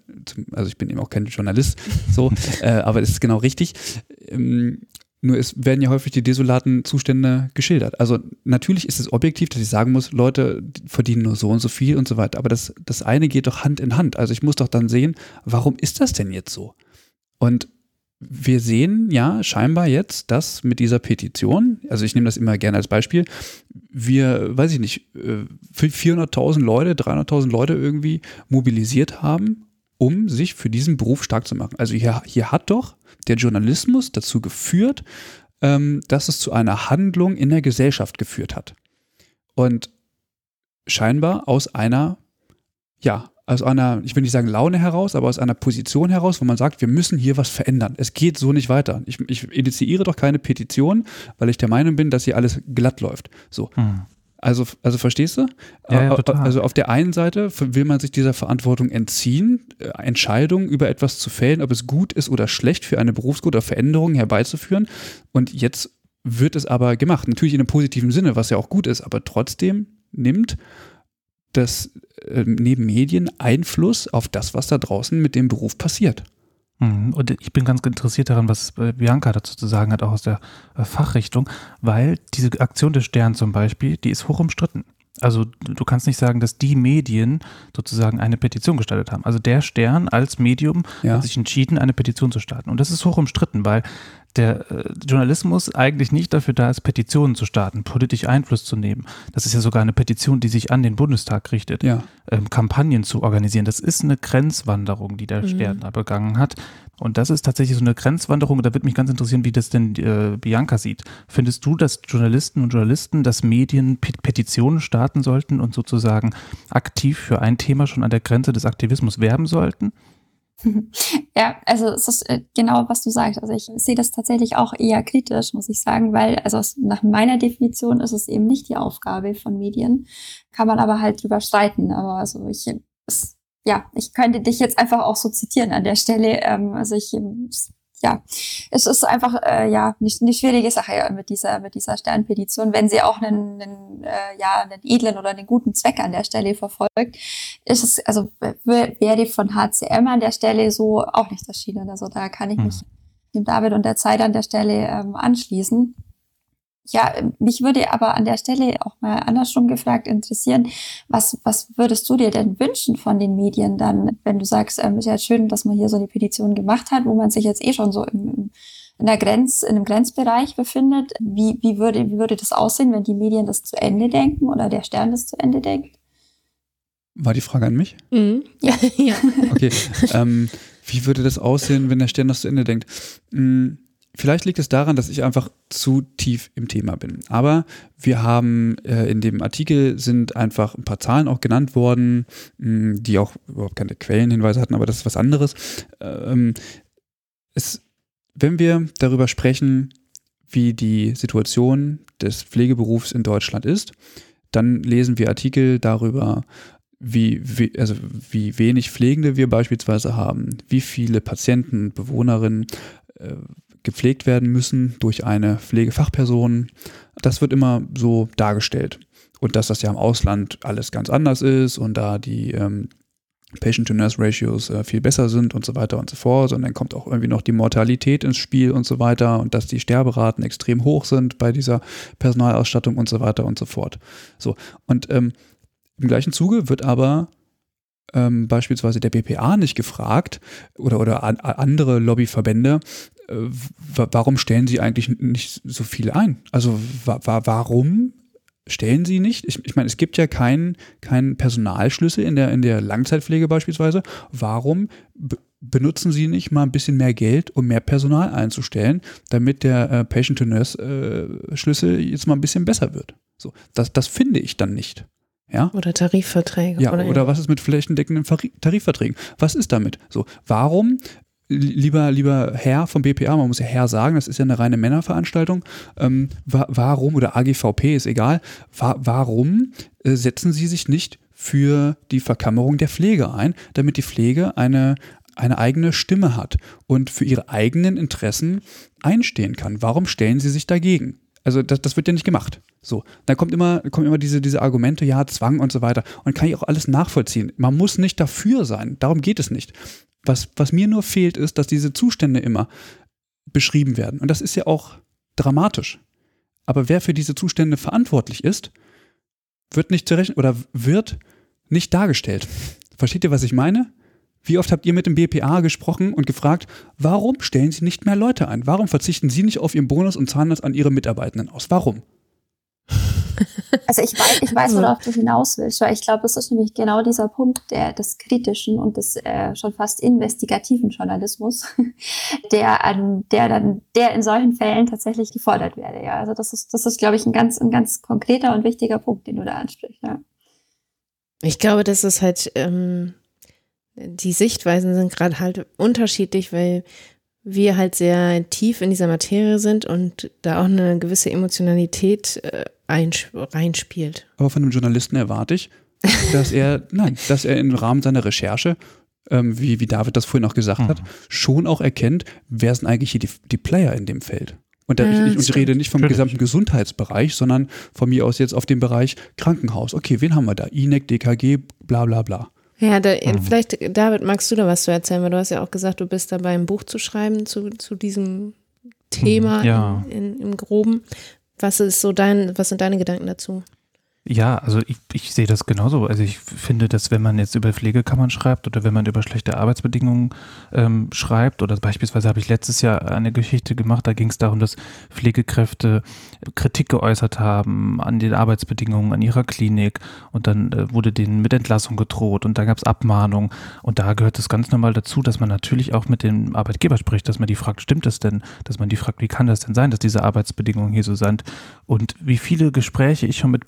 Also ich bin eben auch kein Journalist, so, äh, aber es ist genau richtig. Ähm, nur es werden ja häufig die desolaten Zustände geschildert. Also natürlich ist es objektiv, dass ich sagen muss, Leute die verdienen nur so und so viel und so weiter. Aber das, das eine geht doch Hand in Hand. Also ich muss doch dann sehen, warum ist das denn jetzt so? Und wir sehen ja scheinbar jetzt, dass mit dieser Petition, also ich nehme das immer gerne als Beispiel, wir, weiß ich nicht, äh, 400.000 Leute, 300.000 Leute irgendwie mobilisiert haben, um sich für diesen Beruf stark zu machen. Also hier, hier hat doch der Journalismus dazu geführt, ähm, dass es zu einer Handlung in der Gesellschaft geführt hat. Und scheinbar aus einer, ja, aus einer, ich will nicht sagen Laune heraus, aber aus einer Position heraus, wo man sagt, wir müssen hier was verändern. Es geht so nicht weiter. Ich, ich initiiere doch keine Petition, weil ich der Meinung bin, dass hier alles glatt läuft. So. Mhm. Also, also verstehst du? Ja, ja. Also auf der einen Seite will man sich dieser Verantwortung entziehen, äh, Entscheidungen über etwas zu fällen, ob es gut ist oder schlecht für eine Berufsgruppe oder Veränderungen herbeizuführen. Und jetzt wird es aber gemacht. Natürlich in einem positiven Sinne, was ja auch gut ist, aber trotzdem nimmt das äh, neben Medien Einfluss auf das, was da draußen mit dem Beruf passiert. Mhm. Und ich bin ganz interessiert daran, was äh, Bianca dazu zu sagen hat, auch aus der äh, Fachrichtung, weil diese Aktion des Stern zum Beispiel, die ist hoch umstritten. Also du du kannst nicht sagen, dass die Medien sozusagen eine Petition gestartet haben. Also der Stern als Medium Ja. hat sich entschieden, eine Petition zu starten. Und das ist hoch umstritten, weil der äh, Journalismus eigentlich nicht dafür da ist, Petitionen zu starten, politisch Einfluss zu nehmen. Das ist ja sogar eine Petition, die sich an den Bundestag richtet Ja. ähm, Kampagnen zu organisieren. Das ist eine Grenzwanderung, die der Mhm. Stern da begangen hat. Und das ist tatsächlich so eine Grenzwanderung. Und da würde mich ganz interessieren, wie das denn äh, Bianca sieht. Findest du, dass Journalisten und Journalisten, dass Medien Pet Petitionen starten sollten und sozusagen aktiv für ein Thema schon an der Grenze des Aktivismus werben sollten? Ja, also es ist äh, genau, was du sagst. Also ich sehe das tatsächlich auch eher kritisch, muss ich sagen, weil also nach meiner Definition ist es eben nicht die Aufgabe von Medien, kann man aber halt drüber streiten. Aber also ich, es, ja, ich könnte dich jetzt einfach auch so zitieren an der Stelle. Ähm, also ich, ähm, ja, es ist einfach äh, ja nicht eine schwierige Sache mit dieser mit dieser Sternpetition, wenn sie auch einen, einen äh, ja einen edlen oder einen guten Zweck an der Stelle verfolgt, ist es also wäre von HCM an der Stelle so auch nicht erschienen. Also da kann ich Hm. mich dem David und der Zeit an der Stelle ähm, anschließen. Ja, mich würde aber an der Stelle auch mal andersrum gefragt interessieren, was, was würdest du dir denn wünschen von den Medien dann, wenn du sagst, ähm, ist ja schön, dass man hier so eine Petition gemacht hat, wo man sich jetzt eh schon so im, im, in der Grenz, in einem Grenzbereich befindet. Wie, wie würde, wie würde das aussehen, wenn die Medien das zu Ende denken oder der Stern das zu Ende denkt? War die Frage an mich? Mhm. Ja. ja. Okay. ähm, wie würde das aussehen, wenn der Stern das zu Ende denkt? Hm, vielleicht liegt es daran, dass ich einfach zu tief im Thema bin. Aber wir haben äh, in dem Artikel sind einfach ein paar Zahlen auch genannt worden, mh, die auch überhaupt keine Quellenhinweise hatten, aber das ist was anderes. Ähm, es, wenn wir darüber sprechen, wie die Situation des Pflegeberufs in Deutschland ist, dann lesen wir Artikel darüber, wie, wie, also wie wenig Pflegende wir beispielsweise haben, wie viele Patienten, Bewohnerinnen äh, gepflegt werden müssen durch eine Pflegefachperson. Das wird immer so dargestellt. Und dass das ja im Ausland alles ganz anders ist und da die, ähm, Patient-to-Nurse-Ratios äh, viel besser sind und so weiter und so fort. Und dann kommt auch irgendwie noch die Mortalität ins Spiel und so weiter und dass die Sterberaten extrem hoch sind bei dieser Personalausstattung und so weiter und so fort. So, und ähm, im gleichen Zuge wird aber ähm, beispielsweise der BPA nicht gefragt oder, oder an, andere Lobbyverbände, äh, warum stellen sie eigentlich nicht so viele ein? Also wa warum stellen sie nicht? Ich, ich meine, es gibt ja keinen kein Personalschlüssel in der, in der Langzeitpflege beispielsweise. Warum benutzen sie nicht mal ein bisschen mehr Geld, um mehr Personal einzustellen, damit der äh, Patient-to-Nurse-Schlüssel äh, jetzt mal ein bisschen besser wird? So, das, das finde ich dann nicht. Ja? Oder Tarifverträge. Ja, oder, oder was ist mit flächendeckenden Tarifverträgen? Was ist damit? So, warum lieber, lieber Herr vom BPA, man muss ja Herr sagen, das ist ja eine reine Männerveranstaltung, ähm, wa warum, oder AGVP ist egal, wa warum äh, setzen Sie sich nicht für die Verkammerung der Pflege ein, damit die Pflege eine, eine eigene Stimme hat und für ihre eigenen Interessen einstehen kann? Warum stellen Sie sich dagegen? Also das, das wird ja nicht gemacht. So, dann kommt immer, kommen immer diese, diese Argumente, ja, Zwang und so weiter. Und kann ich auch alles nachvollziehen. Man muss nicht dafür sein. Darum geht es nicht. Was, was mir nur fehlt, ist, dass diese Zustände immer beschrieben werden. Und das ist ja auch dramatisch. Aber wer für diese Zustände verantwortlich ist, wird nicht zurecht oder wird nicht dargestellt. Versteht ihr, was ich meine? Wie oft habt ihr mit dem BPA gesprochen und gefragt, warum stellen Sie nicht mehr Leute ein? Warum verzichten Sie nicht auf Ihren Bonus und zahlen das an Ihre Mitarbeitenden aus? Warum? Also ich weiß, ich weiß, worauf du hinaus willst, weil ich glaube, das ist nämlich genau dieser Punkt der, des kritischen und des äh, schon fast investigativen Journalismus, der an, der dann, der in solchen Fällen tatsächlich gefordert werde. Ja, also das ist, das ist, glaube ich, ein ganz, ein ganz konkreter und wichtiger Punkt, den du da ansprichst. Ja. Ich glaube, das ist halt ähm, die Sichtweisen sind gerade halt unterschiedlich, weil wir halt sehr tief in dieser Materie sind und da auch eine gewisse Emotionalität äh, reinspielt. Aber von einem Journalisten erwarte ich, dass er, nein, dass er im Rahmen seiner Recherche, ähm, wie, wie David das vorhin auch gesagt mhm. hat, schon auch erkennt, wer sind eigentlich hier die, die Player in dem Feld. Und, da, ich, ich, ich rede nicht vom Natürlich. gesamten Gesundheitsbereich, sondern von mir aus jetzt auf dem Bereich Krankenhaus. Okay, wen haben wir da? INEC, DKG, bla bla bla. Ja, da, mhm. vielleicht, David, magst du da was zu erzählen, weil du hast ja auch gesagt, du bist dabei, ein Buch zu schreiben zu, zu diesem Thema mhm, ja. in, in, im Groben. Was ist so dein, was sind deine Gedanken dazu? Ja, also ich, ich sehe das genauso. Also ich finde, dass wenn man jetzt über Pflegekammern schreibt oder wenn man über schlechte Arbeitsbedingungen ähm, schreibt oder beispielsweise habe ich letztes Jahr eine Geschichte gemacht, da ging es darum, dass Pflegekräfte Kritik geäußert haben an den Arbeitsbedingungen an ihrer Klinik und dann äh, wurde denen mit Entlassung gedroht und da gab es Abmahnungen und da gehört es ganz normal dazu, dass man natürlich auch mit dem Arbeitgeber spricht, dass man die fragt, stimmt das denn? Dass man die fragt, wie kann das denn sein, dass diese Arbeitsbedingungen hier so sind? Und wie viele Gespräche ich schon mit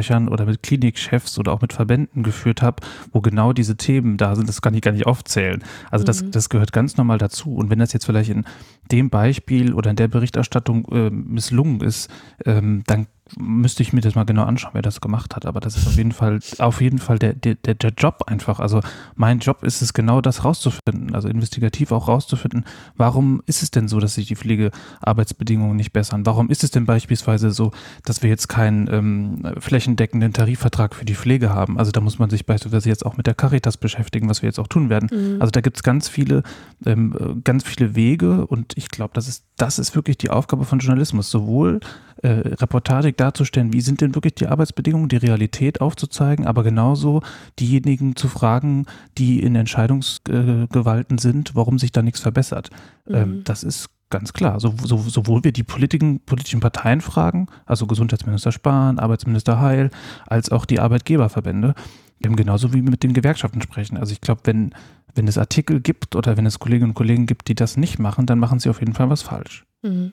Pressesprechern oder mit Klinikchefs oder auch mit Verbänden geführt habe, wo genau diese Themen da sind, das kann ich gar nicht aufzählen. Also das, mhm. das gehört ganz normal dazu. Und wenn das jetzt vielleicht in dem Beispiel oder in der Berichterstattung äh, misslungen ist, ähm, dann müsste ich mir das mal genau anschauen, wer das gemacht hat. Aber das ist auf jeden Fall, auf jeden Fall der, der, der Job einfach. Also mein Job ist es genau das rauszufinden, also investigativ auch rauszufinden, warum ist es denn so, dass sich die Pflegearbeitsbedingungen nicht bessern? Warum ist es denn beispielsweise so, dass wir jetzt keinen ähm, flächendeckenden Tarifvertrag für die Pflege haben? Also da muss man sich beispielsweise jetzt auch mit der Caritas beschäftigen, was wir jetzt auch tun werden. Mhm. Also da gibt es ganz viele, ähm, ganz viele Wege und ich glaube, das ist, das ist wirklich die Aufgabe von Journalismus, sowohl äh, Reportage darzustellen, wie sind denn wirklich die Arbeitsbedingungen, die Realität aufzuzeigen, aber genauso diejenigen zu fragen, die in Entscheidungsgewalten sind, warum sich da nichts verbessert. Mhm. Ähm, das ist ganz klar. So, so, sowohl wir die Politiken, politischen Parteien fragen, also Gesundheitsminister Spahn, Arbeitsminister Heil, als auch die Arbeitgeberverbände, eben genauso wie wir mit den Gewerkschaften sprechen. Also ich glaube, wenn, wenn es Artikel gibt oder wenn es Kolleginnen und Kollegen gibt, die das nicht machen, dann machen sie auf jeden Fall was falsch. Mhm.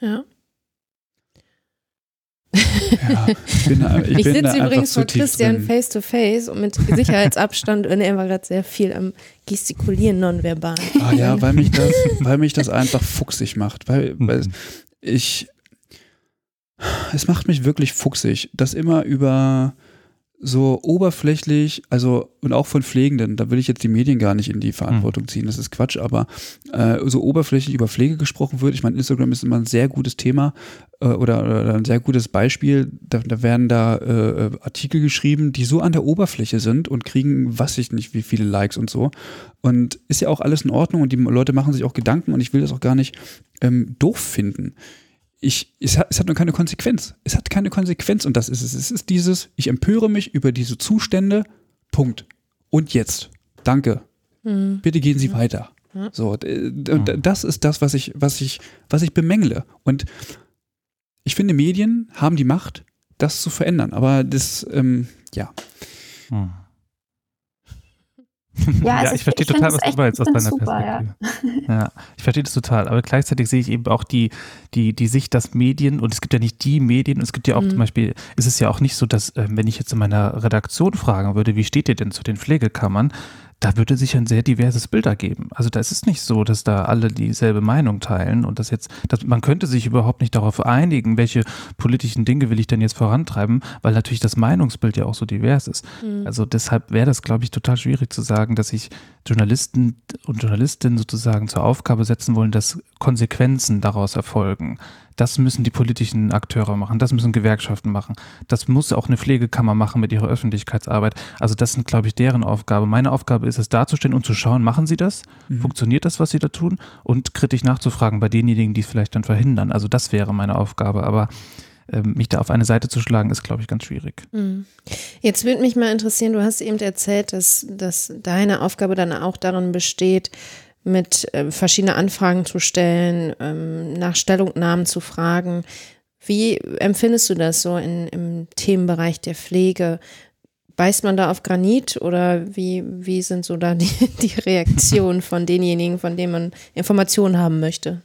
Ja. Ja, ich bin, ich ich sitze übrigens vor Christian drin. face to face und mit Sicherheitsabstand und er war gerade sehr viel am Gestikulieren nonverbal. Ah ja, weil mich das, weil mich das einfach fuchsig macht. Weil, weil mhm. ich es macht mich wirklich fuchsig, dass immer über so oberflächlich, also und auch von Pflegenden, da will ich jetzt die Medien gar nicht in die Verantwortung ziehen, das ist Quatsch, aber äh, so oberflächlich über Pflege gesprochen wird, ich meine, Instagram ist immer ein sehr gutes Thema äh, oder, oder, ein sehr gutes Beispiel, da, da werden da äh, Artikel geschrieben, die so an der Oberfläche sind und kriegen, was ich nicht, wie viele Likes und so. Und ist ja auch alles in Ordnung und die Leute machen sich auch Gedanken und ich will das auch gar nicht ähm, doof finden ich, es, hat, es hat nur keine Konsequenz. Es hat keine Konsequenz und das ist es. Es ist dieses, ich empöre mich über diese Zustände, Punkt. Und jetzt. Danke. Mhm. Bitte gehen Sie mhm. weiter. So, und mhm. das ist das, was ich, was ich, was ich bemängle. Und ich finde, Medien haben die Macht, das zu verändern. Aber das, ähm, ja. Mhm. Ja, also ja, ich, ich verstehe total, was du meinst aus deiner super, Perspektive. Ja. ja. ich verstehe das total. Aber gleichzeitig sehe ich eben auch die, die, die Sicht, dass Medien, und es gibt ja nicht die Medien, es gibt ja auch mhm. zum Beispiel, ist es ja auch nicht so, dass, äh, wenn ich jetzt in meiner Redaktion fragen würde, wie steht ihr denn zu den Pflegekammern, da würde sich ein sehr diverses Bild ergeben. Also da ist es nicht so, dass da alle dieselbe Meinung teilen und das jetzt, dass man könnte sich überhaupt nicht darauf einigen, welche politischen Dinge will ich denn jetzt vorantreiben, weil natürlich das Meinungsbild ja auch so divers ist. Mhm. Also deshalb wäre das, glaube ich, total schwierig zu sagen, dass sich Journalisten und Journalistinnen sozusagen zur Aufgabe setzen wollen, dass Konsequenzen daraus erfolgen. Das müssen die politischen Akteure machen, das müssen Gewerkschaften machen, das muss auch eine Pflegekammer machen mit ihrer Öffentlichkeitsarbeit. Also das sind, glaube ich, deren Aufgabe. Meine Aufgabe ist es, dazustehen und zu schauen, machen sie das? Mhm. Funktioniert das, was sie da tun? Und kritisch nachzufragen bei denjenigen, die es vielleicht dann verhindern. Also das wäre meine Aufgabe. Aber ähm, mich da auf eine Seite zu schlagen, ist, glaube ich, ganz schwierig. Mhm. Jetzt würde mich mal interessieren, du hast eben erzählt, dass, dass deine Aufgabe dann auch darin besteht, mit äh, verschiedene Anfragen zu stellen, ähm, nach Stellungnahmen zu fragen. Wie empfindest du das so in, im Themenbereich der Pflege? Beißt man da auf Granit oder wie, wie sind so da die, die Reaktionen von denjenigen, von denen man Informationen haben möchte?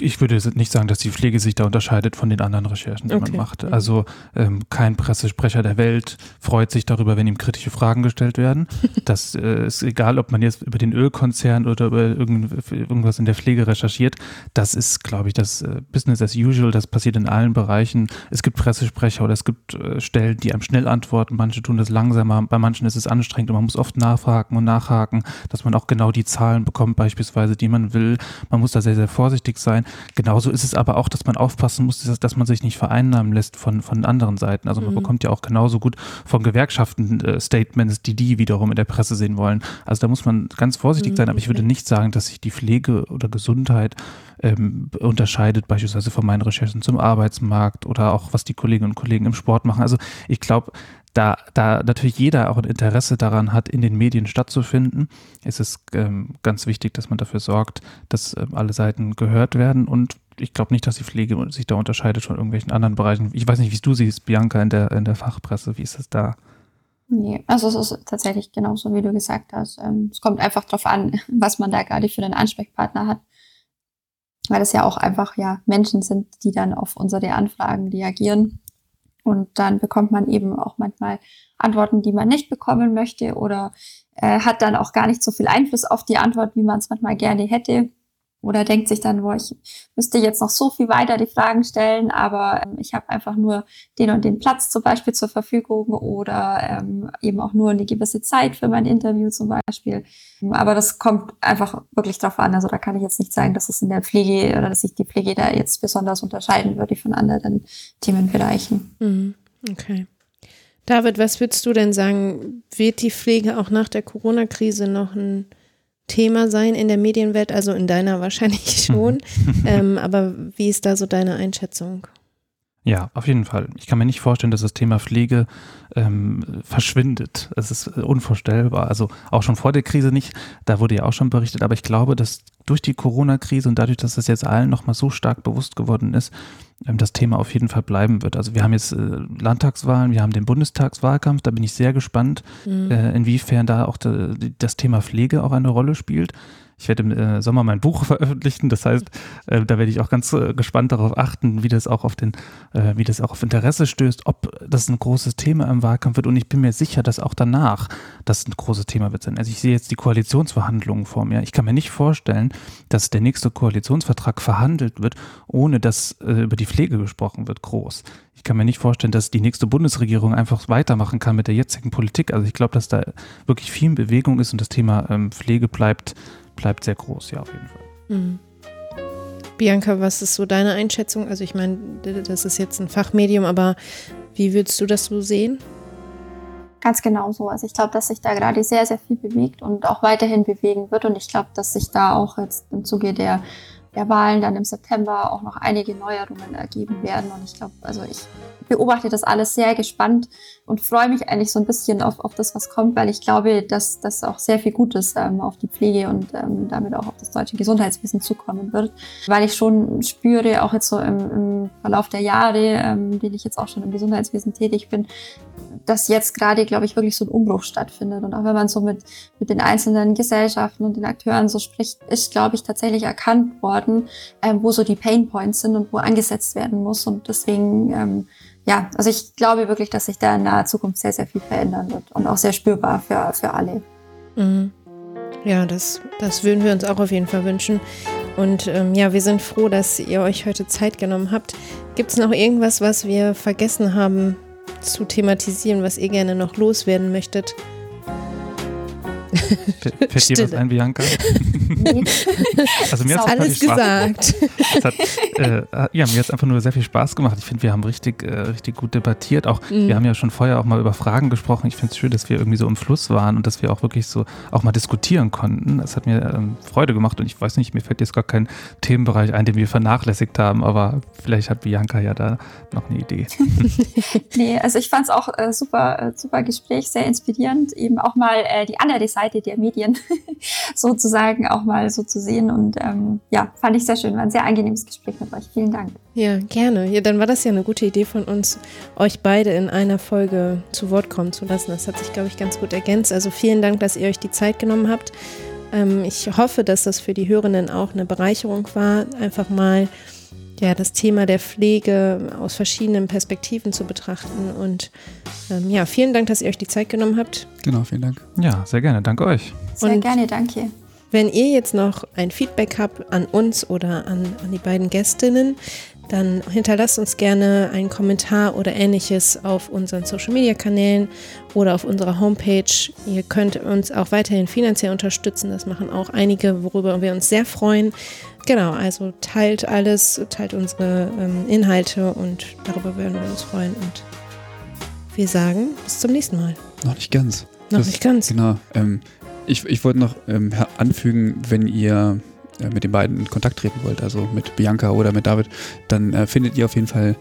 Ich würde nicht sagen, dass die Pflege sich da unterscheidet von den anderen Recherchen, die okay. man macht. Mhm. Also ähm, kein Pressesprecher der Welt freut sich darüber, wenn ihm kritische Fragen gestellt werden. das äh, ist egal, ob man jetzt über den Ölkonzern oder über irgend, irgendwas in der Pflege recherchiert. Das ist, glaube ich, das äh, Business as usual. Das passiert in allen Bereichen. Es gibt Pressesprecher oder es gibt äh, Stellen, die einem schnell antworten. Manche tun das langsamer. Bei manchen ist es anstrengend und man muss oft nachfragen und nachhaken, dass man auch genau die Zahlen bekommt, beispielsweise, die man will. Man muss da sehr, sehr vorsichtig sein. Genauso ist es aber auch, dass man aufpassen muss, dass, dass man sich nicht vereinnahmen lässt von, von anderen Seiten. Also man mhm. bekommt ja auch genauso gut von Gewerkschaften äh, Statements, die die wiederum in der Presse sehen wollen. Also da muss man ganz vorsichtig mhm. sein, aber ich würde nicht sagen, dass sich die Pflege oder Gesundheit ähm, unterscheidet, beispielsweise von meinen Recherchen zum Arbeitsmarkt oder auch was die Kolleginnen und Kollegen im Sport machen. Also ich glaube, da, da natürlich jeder auch ein Interesse daran hat, in den Medien stattzufinden, ist es ähm, ganz wichtig, dass man dafür sorgt, dass ähm, alle Seiten gehört werden. Und ich glaube nicht, dass die Pflege sich da unterscheidet von irgendwelchen anderen Bereichen. Ich weiß nicht, wie du siehst, Bianca, in der, in der Fachpresse. Wie ist es da? Nee, also es ist tatsächlich genauso, wie du gesagt hast. Ähm, es kommt einfach darauf an, was man da gerade für einen Ansprechpartner hat. Weil das ja auch einfach ja Menschen sind, die dann auf unsere Anfragen reagieren und dann bekommt man eben auch manchmal Antworten, die man nicht bekommen möchte oder äh, hat dann auch gar nicht so viel Einfluss auf die Antwort, wie man es manchmal gerne hätte. Oder denkt sich dann, boah, ich müsste jetzt noch so viel weiter die Fragen stellen, aber ähm, ich habe einfach nur den und den Platz zum Beispiel zur Verfügung oder ähm, eben auch nur eine gewisse Zeit für mein Interview zum Beispiel. Aber das kommt einfach wirklich drauf an. Also da kann ich jetzt nicht sagen, dass es in der Pflege oder dass sich die Pflege da jetzt besonders unterscheiden würde von anderen Themenbereichen. Mhm. Okay. David, was würdest du denn sagen, wird die Pflege auch nach der Corona-Krise noch ein Thema sein in der Medienwelt, also in deiner wahrscheinlich schon. ähm, aber wie ist da so deine Einschätzung? Ja, auf jeden Fall. Ich kann mir nicht vorstellen, dass das Thema Pflege ähm, verschwindet. Es ist unvorstellbar. Also auch schon vor der Krise nicht. Da wurde ja auch schon berichtet. Aber ich glaube, dass durch die Corona-Krise und dadurch, dass das jetzt allen nochmal so stark bewusst geworden ist, ähm, das Thema auf jeden Fall bleiben wird. Also wir haben jetzt äh, Landtagswahlen, wir haben den Bundestagswahlkampf, da bin ich sehr gespannt, mhm. äh, inwiefern da auch das Thema Pflege auch eine Rolle spielt. Ich werde im äh, Sommer mein Buch veröffentlichen. Das heißt, äh, da werde ich auch ganz äh, gespannt darauf achten, wie das auch auf den, wie das auch auf Interesse stößt, ob das ein großes Thema im Wahlkampf wird. Und ich bin mir sicher, dass auch danach das ein großes Thema wird sein. Also ich sehe jetzt die Koalitionsverhandlungen vor mir. Ich kann mir nicht vorstellen, dass der nächste Koalitionsvertrag verhandelt wird, ohne dass über die Pflege gesprochen wird, groß. Ich kann mir nicht vorstellen, dass die nächste Bundesregierung einfach weitermachen kann mit der jetzigen Politik. Also ich glaube, dass da wirklich viel Bewegung ist und das Thema ähm, Pflege bleibt, bleibt sehr groß, ja, auf jeden Fall. Mhm. Bianca, was ist so deine Einschätzung? Also ich meine, das ist jetzt ein Fachmedium, aber wie würdest du das so sehen? Ganz genau so. Also ich glaube, dass sich da gerade sehr, sehr viel bewegt und auch weiterhin bewegen wird. Und ich glaube, dass sich da auch jetzt im Zuge der der Wahlen dann im September auch noch einige Neuerungen ergeben werden. Und ich glaube, also ich beobachte das alles sehr gespannt und freue mich eigentlich so ein bisschen auf, auf das, was kommt, weil ich glaube, dass das auch sehr viel Gutes ähm, auf die Pflege und ähm, damit auch auf das deutsche Gesundheitswesen zukommen wird. Weil ich schon spüre, auch jetzt so im, im Verlauf der Jahre, ähm, den ich jetzt auch schon im Gesundheitswesen tätig bin, dass jetzt gerade, glaube ich, wirklich so ein Umbruch stattfindet. Und auch wenn man so mit, mit den einzelnen Gesellschaften und den Akteuren so spricht, ist, glaube ich, tatsächlich erkannt worden, ähm, wo so die Pain Points sind und wo angesetzt werden muss. Und deswegen, ähm, ja, also ich glaube wirklich, dass sich da in naher Zukunft sehr, sehr viel verändern wird und auch sehr spürbar für, für alle. Mhm. Ja, das, das würden wir uns auch auf jeden Fall wünschen. Und ähm, ja, wir sind froh, dass ihr euch heute Zeit genommen habt. Gibt es noch irgendwas, was wir vergessen haben zu thematisieren, was ihr gerne noch loswerden möchtet? Fällt dir was ein, Bianca? Nee. Also mir hat alles gesagt. Hat, äh, ja, mir hat es einfach nur sehr viel Spaß gemacht. Ich finde, wir haben richtig, äh, richtig gut debattiert. Auch mhm. wir haben ja schon vorher auch mal über Fragen gesprochen. Ich finde es schön, dass wir irgendwie so im Fluss waren und dass wir auch wirklich so auch mal diskutieren konnten. Das hat mir ähm, Freude gemacht und ich weiß nicht, mir fällt jetzt gar kein Themenbereich ein, den wir vernachlässigt haben, aber vielleicht hat Bianca ja da noch eine Idee. nee, also ich fand es auch äh, super, äh, super Gespräch, sehr inspirierend, eben auch mal äh, die andere Seite der Medien sozusagen auch mal so zu sehen. Und ähm, ja, fand ich sehr schön. War ein sehr angenehmes Gespräch mit euch. Vielen Dank. Ja, gerne. Ja, dann war das ja eine gute Idee von uns, euch beide in einer Folge zu Wort kommen zu lassen. Das hat sich, glaube ich, ganz gut ergänzt. Also vielen Dank, dass ihr euch die Zeit genommen habt. Ähm, ich hoffe, dass das für die Hörenden auch eine Bereicherung war, einfach mal ja, das Thema der Pflege aus verschiedenen Perspektiven zu betrachten. Und ähm, ja, vielen Dank, dass ihr euch die Zeit genommen habt. Genau, vielen Dank. Ja, sehr gerne. Danke euch. Sehr Und gerne, danke. Wenn ihr jetzt noch ein Feedback habt an uns oder an, an die beiden Gästinnen, dann hinterlasst uns gerne einen Kommentar oder ähnliches auf unseren Social Media Kanälen oder auf unserer Homepage. Ihr könnt uns auch weiterhin finanziell unterstützen. Das machen auch einige, worüber wir uns sehr freuen. Genau, also teilt alles, teilt unsere ähm, Inhalte und darüber würden wir uns freuen. Und wir sagen bis zum nächsten Mal. Noch nicht ganz. Noch das, nicht ganz. Genau. Ähm, ich, ich wollte noch ähm, anfügen, wenn ihr äh, mit den beiden in Kontakt treten wollt, also mit Bianca oder mit David, dann äh, findet ihr auf jeden Fall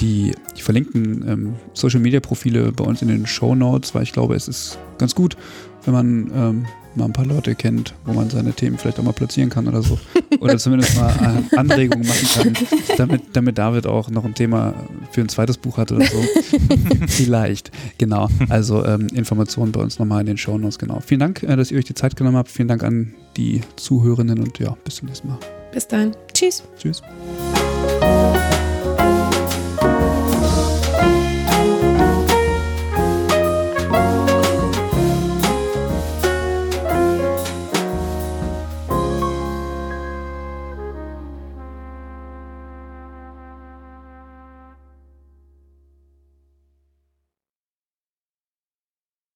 die, die verlinkten ähm, Social Media Profile bei uns in den Show Notes, weil ich glaube, es ist ganz gut, wenn man ähm, mal ein paar Leute kennt, wo man seine Themen vielleicht auch mal platzieren kann oder so. Oder zumindest mal äh, Anregungen machen kann, damit, damit David auch noch ein Thema für ein zweites Buch hat oder so. vielleicht. Genau. Also ähm, Informationen bei uns nochmal in den Show Notes. Genau. Vielen Dank, äh, dass ihr euch die Zeit genommen habt. Vielen Dank an die Zuhörenden und ja, bis zum nächsten Mal. Bis dann. Tschüss. Tschüss.